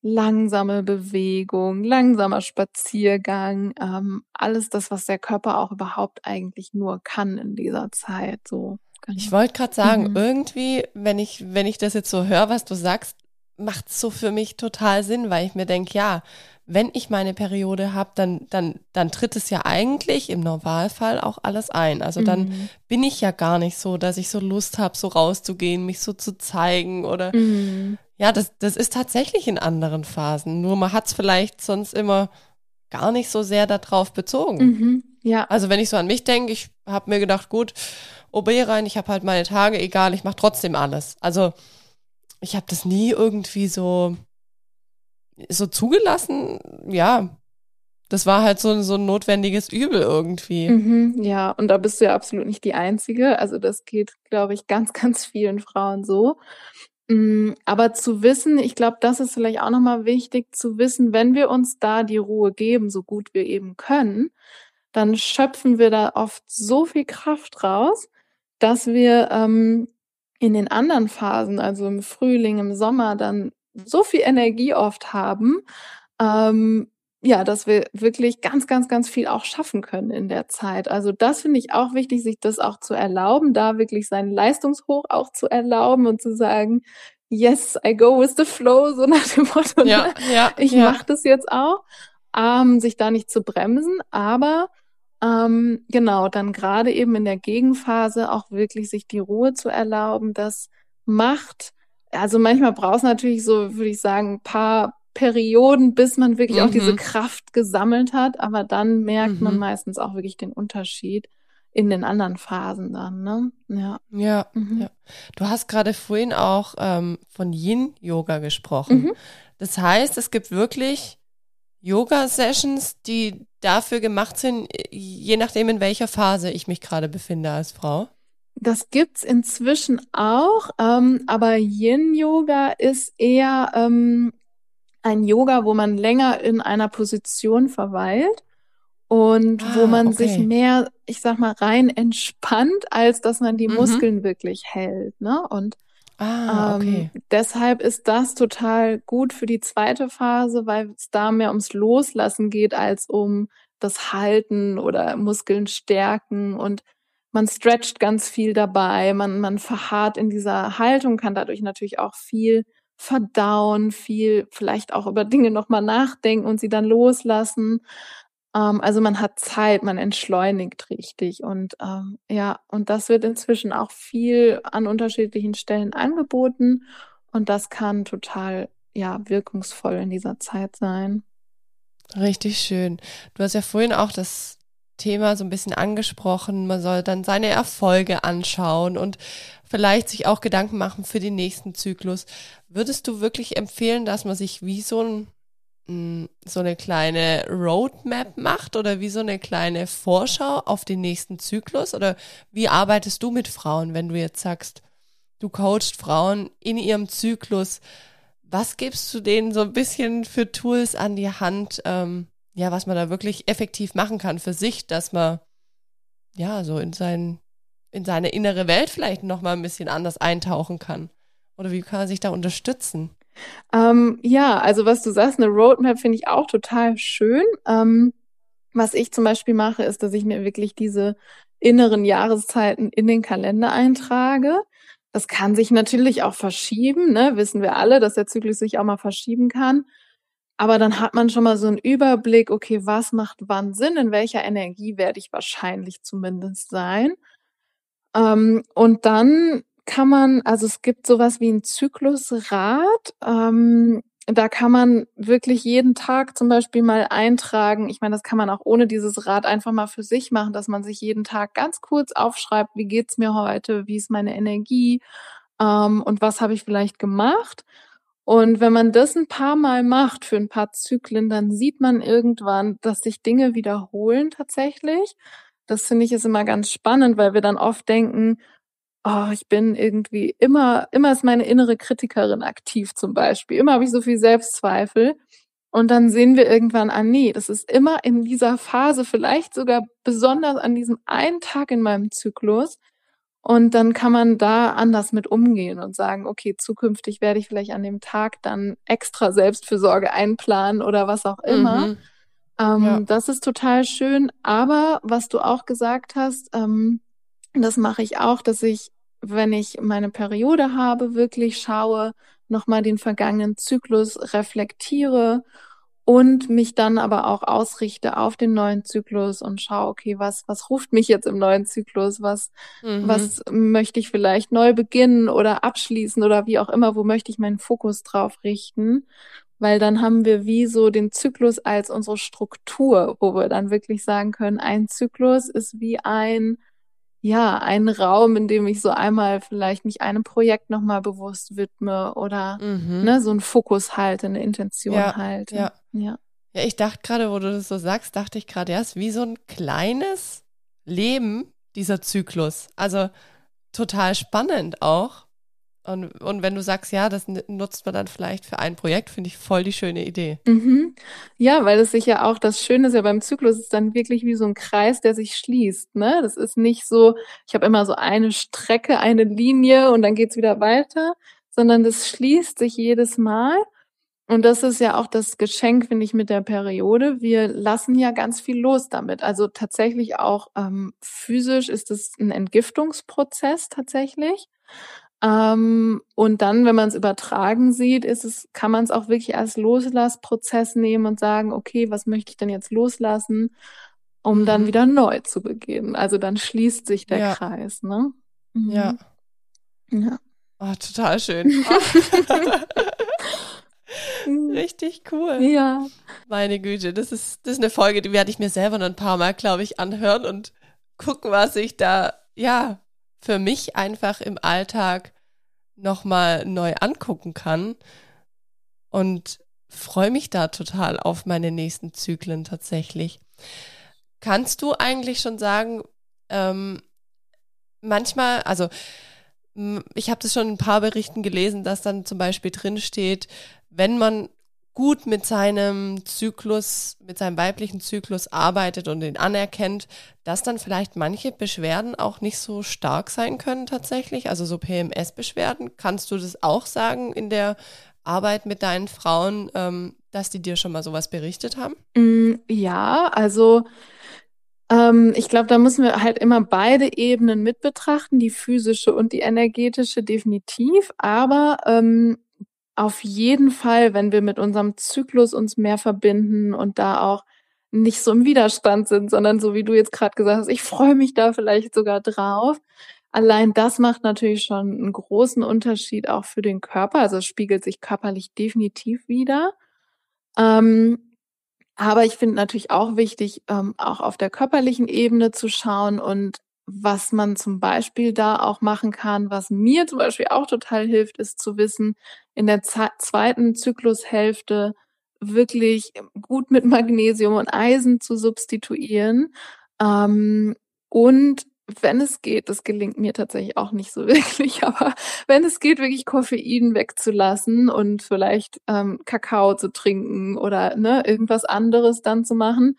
langsame Bewegung, langsamer Spaziergang, ähm, alles das, was der Körper auch überhaupt eigentlich nur kann in dieser Zeit. So. Genau. Ich wollte gerade sagen, mhm. irgendwie, wenn ich, wenn ich das jetzt so höre, was du sagst, macht es so für mich total Sinn, weil ich mir denke, ja, wenn ich meine Periode habe, dann, dann, dann tritt es ja eigentlich im Normalfall auch alles ein. Also dann mhm. bin ich ja gar nicht so, dass ich so Lust habe, so rauszugehen, mich so zu zeigen oder mhm. Ja, das, das ist tatsächlich in anderen Phasen. Nur man hat es vielleicht sonst immer gar nicht so sehr darauf bezogen. Mhm, ja. Also wenn ich so an mich denke, ich habe mir gedacht, gut, OB rein, ich habe halt meine Tage, egal, ich mache trotzdem alles. Also ich habe das nie irgendwie so so zugelassen. Ja, das war halt so, so ein notwendiges Übel irgendwie. Mhm, ja, und da bist du ja absolut nicht die Einzige. Also das geht, glaube ich, ganz, (laughs) ganz vielen Frauen so. Mm, aber zu wissen, ich glaube, das ist vielleicht auch nochmal wichtig, zu wissen, wenn wir uns da die Ruhe geben, so gut wir eben können, dann schöpfen wir da oft so viel Kraft raus, dass wir ähm, in den anderen Phasen, also im Frühling, im Sommer, dann so viel Energie oft haben, ähm, ja, dass wir wirklich ganz, ganz, ganz viel auch schaffen können in der Zeit. Also das finde ich auch wichtig, sich das auch zu erlauben, da wirklich seinen Leistungshoch auch zu erlauben und zu sagen, yes, I go with the flow, so nach dem Motto, ja, ne? ja, ich ja. mache das jetzt auch, ähm, sich da nicht zu bremsen, aber ähm, genau, dann gerade eben in der Gegenphase auch wirklich sich die Ruhe zu erlauben, das macht, also manchmal braucht es natürlich so, würde ich sagen, ein paar Perioden, bis man wirklich mhm. auch diese mhm. Kraft gesammelt hat. Aber dann merkt mhm. man meistens auch wirklich den Unterschied in den anderen Phasen dann, ne? Ja. Ja, mhm. ja. Du hast gerade vorhin auch ähm, von Yin-Yoga gesprochen. Mhm. Das heißt, es gibt wirklich Yoga-Sessions, die dafür gemacht sind, je nachdem, in welcher Phase ich mich gerade befinde als Frau. Das gibt's inzwischen auch, ähm, aber Yin-Yoga ist eher ähm, ein Yoga, wo man länger in einer Position verweilt und Ah, wo man okay. sich mehr, ich sag mal, rein entspannt, als dass man die Mhm. Muskeln wirklich hält, ne? Und Ah, okay. ähm, deshalb ist das total gut für die zweite Phase, weil es da mehr ums Loslassen geht als um das Halten oder Muskeln stärken und man stretcht ganz viel dabei, man, man verharrt in dieser Haltung, kann dadurch natürlich auch viel verdauen, viel vielleicht auch über Dinge nochmal nachdenken und sie dann loslassen. Ähm, also man hat Zeit, man entschleunigt richtig und ähm, ja, und das wird inzwischen auch viel an unterschiedlichen Stellen angeboten und das kann total ja wirkungsvoll in dieser Zeit sein. Richtig schön. Du hast ja vorhin auch das Thema so ein bisschen angesprochen. Man soll dann seine Erfolge anschauen und vielleicht sich auch Gedanken machen für den nächsten Zyklus. Würdest du wirklich empfehlen, dass man sich wie so ein so eine kleine Roadmap macht oder wie so eine kleine Vorschau auf den nächsten Zyklus? Oder wie arbeitest du mit Frauen, wenn du jetzt sagst, du coachst Frauen in ihrem Zyklus? Was gibst du denen so ein bisschen für Tools an die Hand, ähm, ja, was man da wirklich effektiv machen kann für sich, dass man ja so in sein, in seine innere Welt vielleicht nochmal ein bisschen anders eintauchen kann? Oder wie kann man sich da unterstützen? Ähm, ja, also was du sagst, eine Roadmap finde ich auch total schön. Ähm, was ich zum Beispiel mache, ist, dass ich mir wirklich diese inneren Jahreszeiten in den Kalender eintrage. Das kann sich natürlich auch verschieben, ne? Wissen wir alle, dass der Zyklus sich auch mal verschieben kann. Aber dann hat man schon mal so einen Überblick, okay, was macht wann Sinn, in welcher Energie werde ich wahrscheinlich zumindest sein. Ähm, und dann kann man, also es gibt sowas wie ein Zyklusrad. Ähm, da kann man wirklich jeden Tag zum Beispiel mal eintragen. Ich meine, das kann man auch ohne dieses Rad einfach mal für sich machen, dass man sich jeden Tag ganz kurz aufschreibt, wie geht's mir heute, wie ist meine Energie ähm, und was habe ich vielleicht gemacht. Und wenn man das ein paar Mal macht für ein paar Zyklen, dann sieht man irgendwann, dass sich Dinge wiederholen tatsächlich. Das finde ich ist immer ganz spannend, weil wir dann oft denken, oh, ich bin irgendwie immer, immer ist meine innere Kritikerin aktiv zum Beispiel. Immer habe ich so viel Selbstzweifel. Und dann sehen wir irgendwann an, nee, das ist immer in dieser Phase, vielleicht sogar besonders an diesem einen Tag in meinem Zyklus. Und dann kann man da anders mit umgehen und sagen, okay, zukünftig werde ich vielleicht an dem Tag dann extra Selbstfürsorge einplanen oder was auch immer. Mhm. Ähm, Ja. Das ist total schön. Aber was du auch gesagt hast, ähm, das mache ich auch, dass ich, wenn ich meine Periode habe, wirklich schaue, nochmal den vergangenen Zyklus reflektiere und mich dann aber auch ausrichte auf den neuen Zyklus und schaue, okay, was, was ruft mich jetzt im neuen Zyklus? Was, Mhm. was möchte ich vielleicht neu beginnen oder abschließen oder wie auch immer, wo möchte ich meinen Fokus drauf richten? Weil dann haben wir wie so den Zyklus als unsere Struktur, wo wir dann wirklich sagen können, ein Zyklus ist wie ein, ja, ein Raum, in dem ich so einmal vielleicht mich einem Projekt nochmal bewusst widme oder Mhm. ne, so einen Fokus halte, eine Intention Ja, halte. ja. ja. Ja, ich dachte gerade, wo du das so sagst, dachte ich gerade, ja, ist wie so ein kleines Leben, dieser Zyklus. Also total spannend auch. Und, und wenn du sagst, ja, das nutzt man dann vielleicht für ein Projekt, finde ich voll die schöne Idee. Mhm. Ja, weil es sich ja auch, das Schöne ist ja beim Zyklus, ist dann wirklich wie so ein Kreis, der sich schließt. Ne? Das ist nicht so, ich habe immer so eine Strecke, eine Linie und dann geht's wieder weiter, sondern das schließt sich jedes Mal. Und das ist ja auch das Geschenk, finde ich, mit der Periode. Wir lassen ja ganz viel los damit. Also tatsächlich auch ähm, physisch ist es ein Entgiftungsprozess tatsächlich. Ähm, und dann, wenn man es übertragen sieht, ist es, kann man es auch wirklich als Loslassprozess nehmen und sagen, okay, was möchte ich denn jetzt loslassen, um dann Mhm. wieder neu zu beginnen. Also dann schließt sich der Ja. Kreis, ne? Mhm. Ja. Ja. Oh, total schön. (laughs) Richtig cool. Ja. Meine Güte, das ist, das ist eine Folge, die werde ich mir selber noch ein paar Mal, glaube ich, anhören und gucken, was ich da, ja, für mich einfach im Alltag nochmal neu angucken kann. Und freue mich da total auf meine nächsten Zyklen tatsächlich. Kannst du eigentlich schon sagen, ähm, manchmal, also ich habe das schon in ein paar Berichten gelesen, dass dann zum Beispiel drin steht, wenn man gut mit seinem Zyklus, mit seinem weiblichen Zyklus arbeitet und ihn anerkennt, dass dann vielleicht manche Beschwerden auch nicht so stark sein können tatsächlich, also so PMS-Beschwerden. Kannst du das auch sagen in der Arbeit mit deinen Frauen, ähm, dass die dir schon mal sowas berichtet haben? Mm, ja, also ähm, ich glaube, da müssen wir halt immer beide Ebenen mit betrachten, die physische und die energetische definitiv. Aber ähm, auf jeden Fall, wenn wir mit unserem Zyklus uns mehr verbinden und da auch nicht so im Widerstand sind, sondern so wie du jetzt gerade gesagt hast, ich freue mich da vielleicht sogar drauf. Allein das macht natürlich schon einen großen Unterschied auch für den Körper. Also es spiegelt sich körperlich definitiv wieder. Ähm, aber ich finde natürlich auch wichtig, ähm, auch auf der körperlichen Ebene zu schauen und was man zum Beispiel da auch machen kann, was mir zum Beispiel auch total hilft, ist zu wissen, in der zweiten Zyklushälfte wirklich gut mit Magnesium und Eisen zu substituieren. Ähm, und wenn es geht, das gelingt mir tatsächlich auch nicht so (laughs) wirklich, aber wenn es geht, wirklich Koffein wegzulassen und vielleicht ähm, Kakao zu trinken oder ne, irgendwas anderes dann zu machen,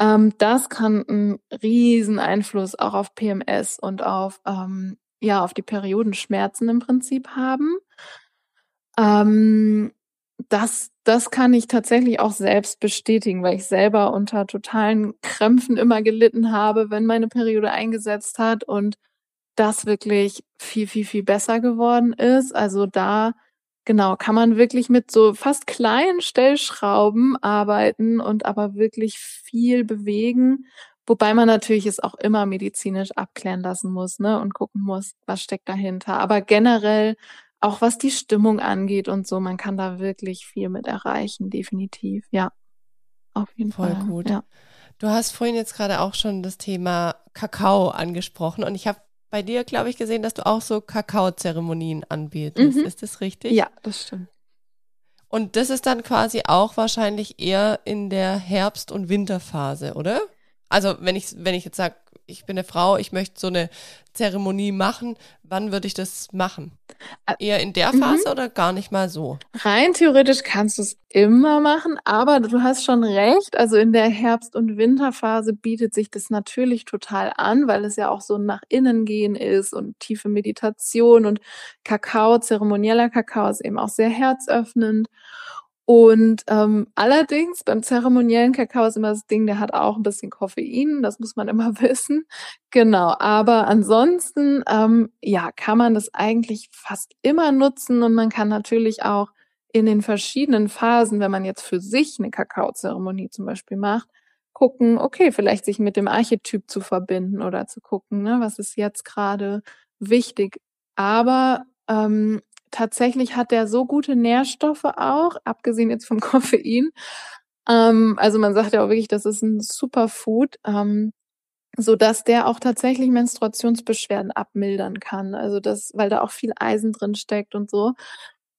ähm, das kann einen riesen Einfluss auch auf PMS und auf ähm, ja auf die Periodenschmerzen im Prinzip haben. Ähm, das, das kann ich tatsächlich auch selbst bestätigen, weil ich selber unter totalen Krämpfen immer gelitten habe, wenn meine Periode eingesetzt hat und das wirklich viel, viel, viel besser geworden ist. Also da, genau, kann man wirklich mit so fast kleinen Stellschrauben arbeiten und aber wirklich viel bewegen. Wobei man natürlich es auch immer medizinisch abklären lassen muss, ne, und gucken muss, was steckt dahinter. Aber generell auch was die Stimmung angeht und so, man kann da wirklich viel mit erreichen, definitiv. Ja, auf jeden Voll Fall. Voll gut. Ja. Du hast vorhin jetzt gerade auch schon das Thema Kakao angesprochen und ich habe bei dir, glaube ich, gesehen, dass du auch so Kakaozeremonien anbietest. Mhm. Ist das richtig? Ja, das stimmt. Und das ist dann quasi auch wahrscheinlich eher in der Herbst- und Winterphase, oder? Also wenn ich, wenn ich jetzt sage, ich bin eine Frau, ich möchte so eine Zeremonie machen, wann würde ich das machen? Eher in der Phase mhm. oder gar nicht mal so? Rein theoretisch kannst du es immer machen, aber du hast schon recht. Also in der Herbst- und Winterphase bietet sich das natürlich total an, weil es ja auch so nach innen gehen ist und tiefe Meditation und Kakao, zeremonieller Kakao ist eben auch sehr herzöffnend. Und ähm, allerdings beim zeremoniellen Kakao ist immer das Ding, der hat auch ein bisschen Koffein, das muss man immer (laughs) wissen. Genau, aber ansonsten ähm, ja, kann man das eigentlich fast immer nutzen und man kann natürlich auch in den verschiedenen Phasen, wenn man jetzt für sich eine Kakaozeremonie zum Beispiel macht, gucken, okay, vielleicht sich mit dem Archetyp zu verbinden oder zu gucken, ne, was ist jetzt gerade wichtig. Aber ähm, tatsächlich hat der so gute Nährstoffe auch, abgesehen jetzt vom (laughs) Koffein. Ähm, also man sagt ja auch wirklich, das ist ein Superfood, ähm, so dass der auch tatsächlich Menstruationsbeschwerden abmildern kann. Also das, weil da auch viel Eisen drin steckt und so,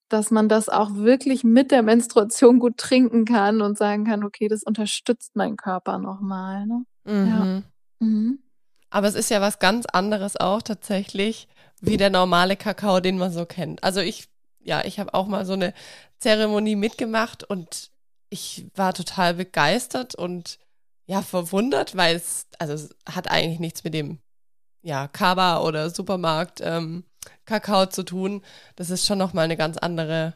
dass man das auch wirklich mit der Menstruation gut trinken kann und sagen kann, okay, das unterstützt meinen Körper nochmal. Ne? Mhm. Ja. Mhm. Aber es ist ja was ganz anderes auch tatsächlich, wie der normale Kakao, den man so kennt. Also ich, ja, ich habe auch mal so eine Zeremonie mitgemacht und ich war total begeistert und ja, verwundert, weil es, also es hat eigentlich nichts mit dem, ja, Kaba oder Supermarkt ähm, Kakao zu tun. Das ist schon nochmal eine ganz andere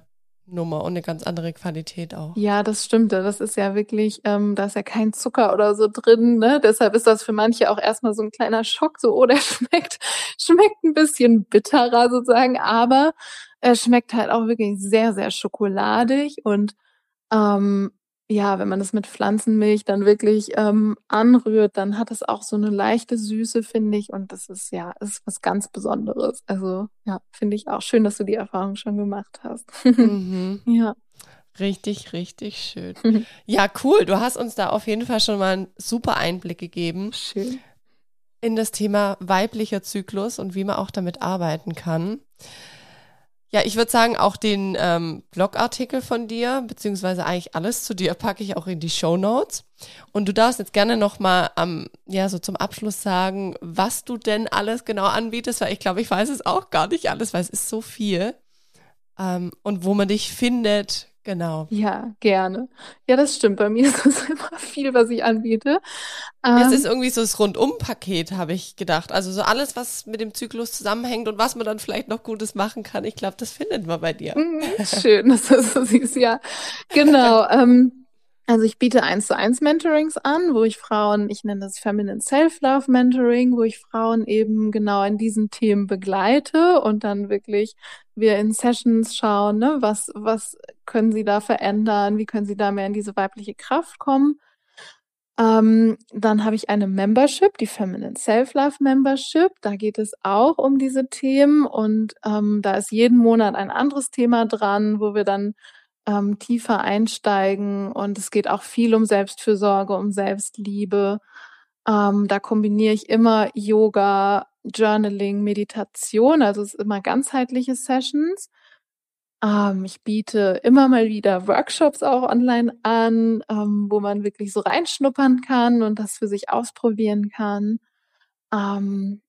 Nummer und eine ganz andere Qualität auch. Ja, das stimmt. Das ist ja wirklich, ähm, da ist ja kein Zucker oder so drin. Ne? Deshalb ist das für manche auch erstmal so ein kleiner Schock. So, oh, der (laughs) schmeckt, schmeckt ein bisschen bitterer sozusagen, aber er schmeckt halt auch wirklich sehr, sehr schokoladig und ähm, ja, wenn man das mit Pflanzenmilch dann wirklich ähm, anrührt, dann hat es auch so eine leichte Süße, finde ich. Und das ist ja, ist was ganz Besonderes. Also ja, finde ich auch schön, dass du die Erfahrung schon gemacht hast. Mhm. (laughs) ja. Richtig, richtig schön. (laughs) ja, cool. Du hast uns da auf jeden Fall schon mal einen super Einblick gegeben. Schön. In das Thema weiblicher Zyklus und wie man auch damit arbeiten kann. Ja, ich würde sagen, auch den ähm, Blogartikel von dir, beziehungsweise eigentlich alles zu dir, packe ich auch in die Show Notes. Und du darfst jetzt gerne nochmal ähm, ja, so zum Abschluss sagen, was du denn alles genau anbietest, weil ich glaube, ich weiß es auch gar nicht alles, weil es ist so viel. Ähm, und wo man dich findet, Genau. Ja, gerne. Ja, das stimmt. Bei mir (laughs) ist es immer viel, was ich anbiete. Es Ähm, ist irgendwie so das Rundum-Paket, habe ich gedacht. Also so alles, was mit dem Zyklus zusammenhängt und was man dann vielleicht noch Gutes machen kann. Ich glaube, das findet man bei dir. Mm, Schön, (laughs) dass du so siehst, ja. Genau. (laughs) Ähm, also ich biete eins zu eins Mentorings an, wo ich Frauen, ich nenne das Feminine Self-Love Mentoring, wo ich Frauen eben genau in diesen Themen begleite und dann wirklich wir in Sessions schauen, ne, was, was können sie da verändern, wie können sie da mehr in diese weibliche Kraft kommen. Ähm, dann habe ich eine Membership, die Feminine Self-Love Membership. Da geht es auch um diese Themen und ähm, da ist jeden Monat ein anderes Thema dran, wo wir dann ähm, tiefer einsteigen und es geht auch viel um Selbstfürsorge, um Selbstliebe. Ähm, da kombiniere ich immer Yoga, Journaling, Meditation, also es ist immer ganzheitliche Sessions. Ähm, ich biete immer mal wieder Workshops auch online an, ähm, wo man wirklich so reinschnuppern kann und das für sich ausprobieren kann. Ähm,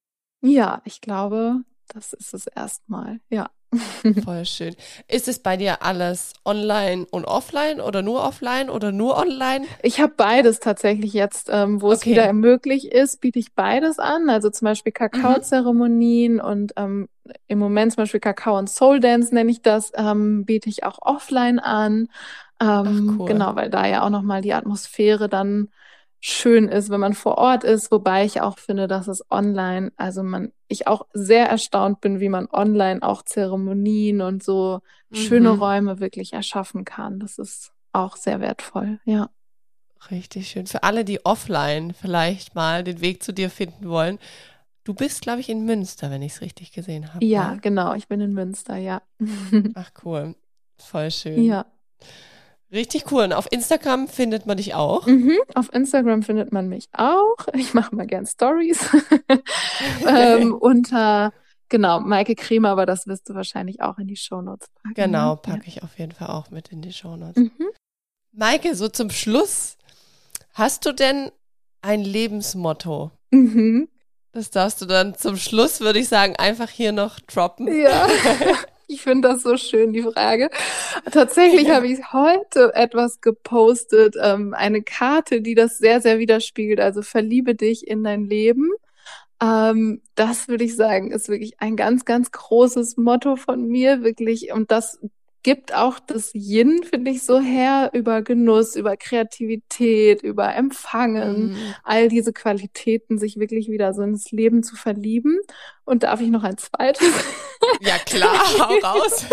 ja, ich glaube, das ist es erstmal. Ja. (laughs) Voll schön. Ist es bei dir alles online und offline oder nur offline oder nur online? Ich habe beides tatsächlich jetzt, ähm, wo es Okay. wieder möglich ist, biete ich beides an. Also zum Beispiel Kakaozeremonien und ähm, im Moment zum Beispiel Kakao und Soul Dance nenne ich das, ähm, biete ich auch offline an. Ähm, cool. Genau, weil da ja auch nochmal die Atmosphäre dann schön ist, wenn man vor Ort ist, wobei ich auch finde, dass es online, also man, ich auch sehr erstaunt bin, wie man online auch Zeremonien und so schöne Mhm. Räume wirklich erschaffen kann. Das ist auch sehr wertvoll, ja. Richtig schön. Für alle, die offline vielleicht mal den Weg zu dir finden wollen. Du bist, glaube ich, in Münster, wenn ich es richtig gesehen habe. Ja, ne? genau, ich bin in Münster, ja. Ach cool. Voll schön. Ja. Richtig cool. Und auf Instagram findet man dich auch. Mhm. Auf Instagram findet man mich auch. Ich mache mal gern Stories. (laughs) ähm, unter, genau, Maike Kremer, aber das wirst du wahrscheinlich auch in die Shownotes packen. Genau, ne? packe ich auf jeden Fall auch mit in die Shownotes. Ja. Mhm. Maike, so zum Schluss. Hast du denn ein Lebensmotto? Mhm. Das darfst du dann zum Schluss, würde ich sagen, einfach hier noch droppen. Ja, (laughs) ich finde das so schön, die Frage. Tatsächlich habe ich heute etwas gepostet, ähm, eine Karte, die das sehr, sehr widerspiegelt. Also verliebe dich in dein Leben. Ähm, das würde ich sagen, ist wirklich ein ganz, ganz großes Motto von mir, wirklich. Und das gibt auch das Yin, finde ich, so her, über Genuss, über Kreativität, über Empfangen Mhm. all diese Qualitäten, sich wirklich wieder so ins Leben zu verlieben. Und darf ich noch ein zweites? Ja, klar, (laughs) hau raus.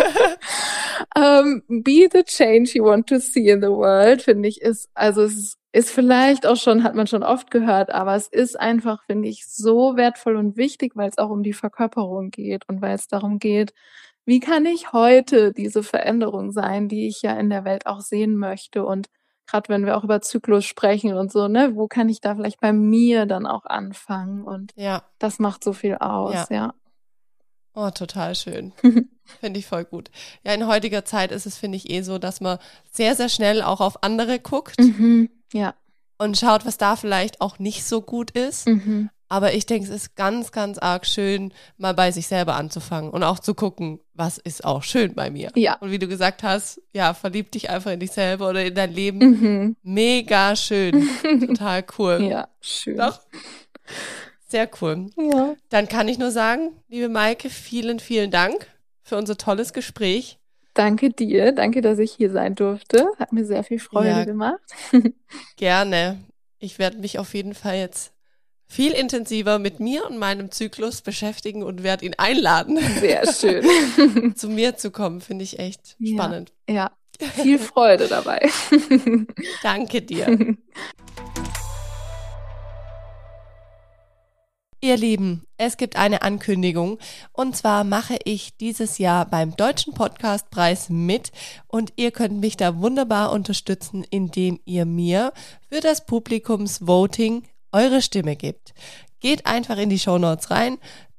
(laughs) ähm, be the change you want to see in the world, finde ich, ist, also es ist, ist vielleicht auch schon, hat man schon oft gehört, aber es ist einfach, finde ich, so wertvoll und wichtig, weil es auch um die Verkörperung geht und weil es darum geht, wie kann ich heute diese Veränderung sein, die ich ja in der Welt auch sehen möchte und gerade wenn wir auch über Zyklus sprechen und so, ne, wo kann ich da vielleicht bei mir dann auch anfangen und Ja, das macht so viel aus, Ja. ja. oh, total schön. (laughs) Finde ich voll gut. Ja, in heutiger Zeit ist es, finde ich, eh so, dass man sehr, sehr schnell auch auf andere guckt mhm. Ja. und schaut, was da vielleicht auch nicht so gut ist. Mhm. Aber ich denke, es ist ganz, ganz arg schön, mal bei sich selber anzufangen und auch zu gucken, was ist auch schön bei mir. Ja. Und wie du gesagt hast, ja, verlieb dich einfach in dich selber oder in dein Leben. Mhm. Mega schön. (laughs) Total cool. Ja, schön. Doch. Sehr cool. Ja. Dann kann ich nur sagen, liebe Maike, vielen, vielen Dank für unser tolles Gespräch. Danke dir. Danke, dass ich hier sein durfte. Hat mir sehr viel Freude Ja. gemacht. (laughs) Gerne. Ich werde mich auf jeden Fall jetzt viel intensiver mit mir und meinem Zyklus beschäftigen und werde ihn einladen, Sehr schön. (laughs) zu mir zu kommen. Finde ich echt Ja. spannend. ja, viel Freude dabei. (laughs) Danke dir. Ihr Lieben, es gibt eine Ankündigung und zwar mache ich dieses Jahr beim Deutschen Podcastpreis mit und ihr könnt mich da wunderbar unterstützen, indem ihr mir für das Publikumsvoting eure Stimme gebt. Geht einfach in die Shownotes rein.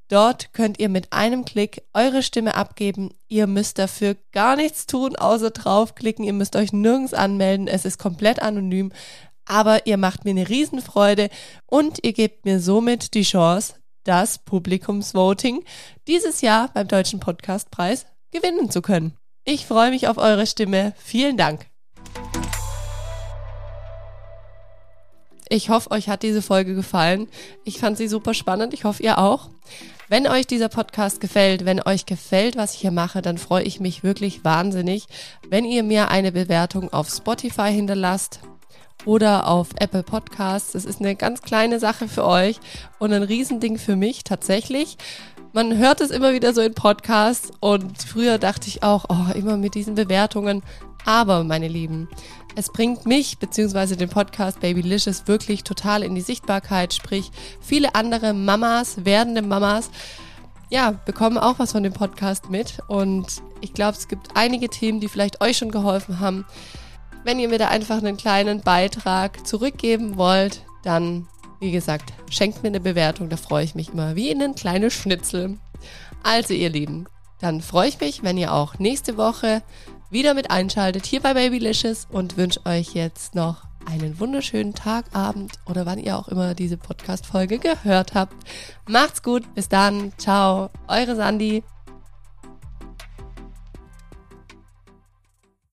Dort könnt ihr mit einem Klick eure Stimme abgeben. Ihr müsst dafür gar nichts tun, außer draufklicken. Ihr müsst euch nirgends anmelden. Es ist komplett anonym aber ihr macht mir eine Riesenfreude und ihr gebt mir somit die Chance, das Publikumsvoting dieses Jahr beim Deutschen Podcastpreis gewinnen zu können. Ich freue mich auf eure Stimme. Vielen Dank. Ich hoffe, euch hat diese Folge gefallen. Ich fand sie super spannend. Ich hoffe, ihr auch. Wenn euch dieser Podcast gefällt, wenn euch gefällt, was ich hier mache, dann freue ich mich wirklich wahnsinnig, wenn ihr mir eine Bewertung auf Spotify hinterlasst oder auf Apple Podcasts. Das ist eine ganz kleine Sache für euch und ein Riesending für mich tatsächlich. Man hört es immer wieder so in Podcasts und früher dachte ich auch, oh, immer mit diesen Bewertungen. Aber, meine Lieben, es bringt mich bzw. den Podcast Babylicious wirklich total in die Sichtbarkeit, sprich viele andere Mamas, werdende Mamas, ja, bekommen auch was von dem Podcast mit und ich glaube, es gibt einige Themen, die vielleicht euch schon geholfen haben. Wenn ihr mir da einfach einen kleinen Beitrag zurückgeben wollt, dann, wie gesagt, schenkt mir eine Bewertung, da freue ich mich immer wie in ein kleines Schnitzel. Also ihr Lieben, dann freue ich mich, wenn ihr auch nächste Woche wieder mit einschaltet hier bei Babylicious und wünsche euch jetzt noch einen wunderschönen Tag, Abend oder wann ihr auch immer diese Podcast-Folge gehört habt. Macht's gut, bis dann, ciao, eure Sandy.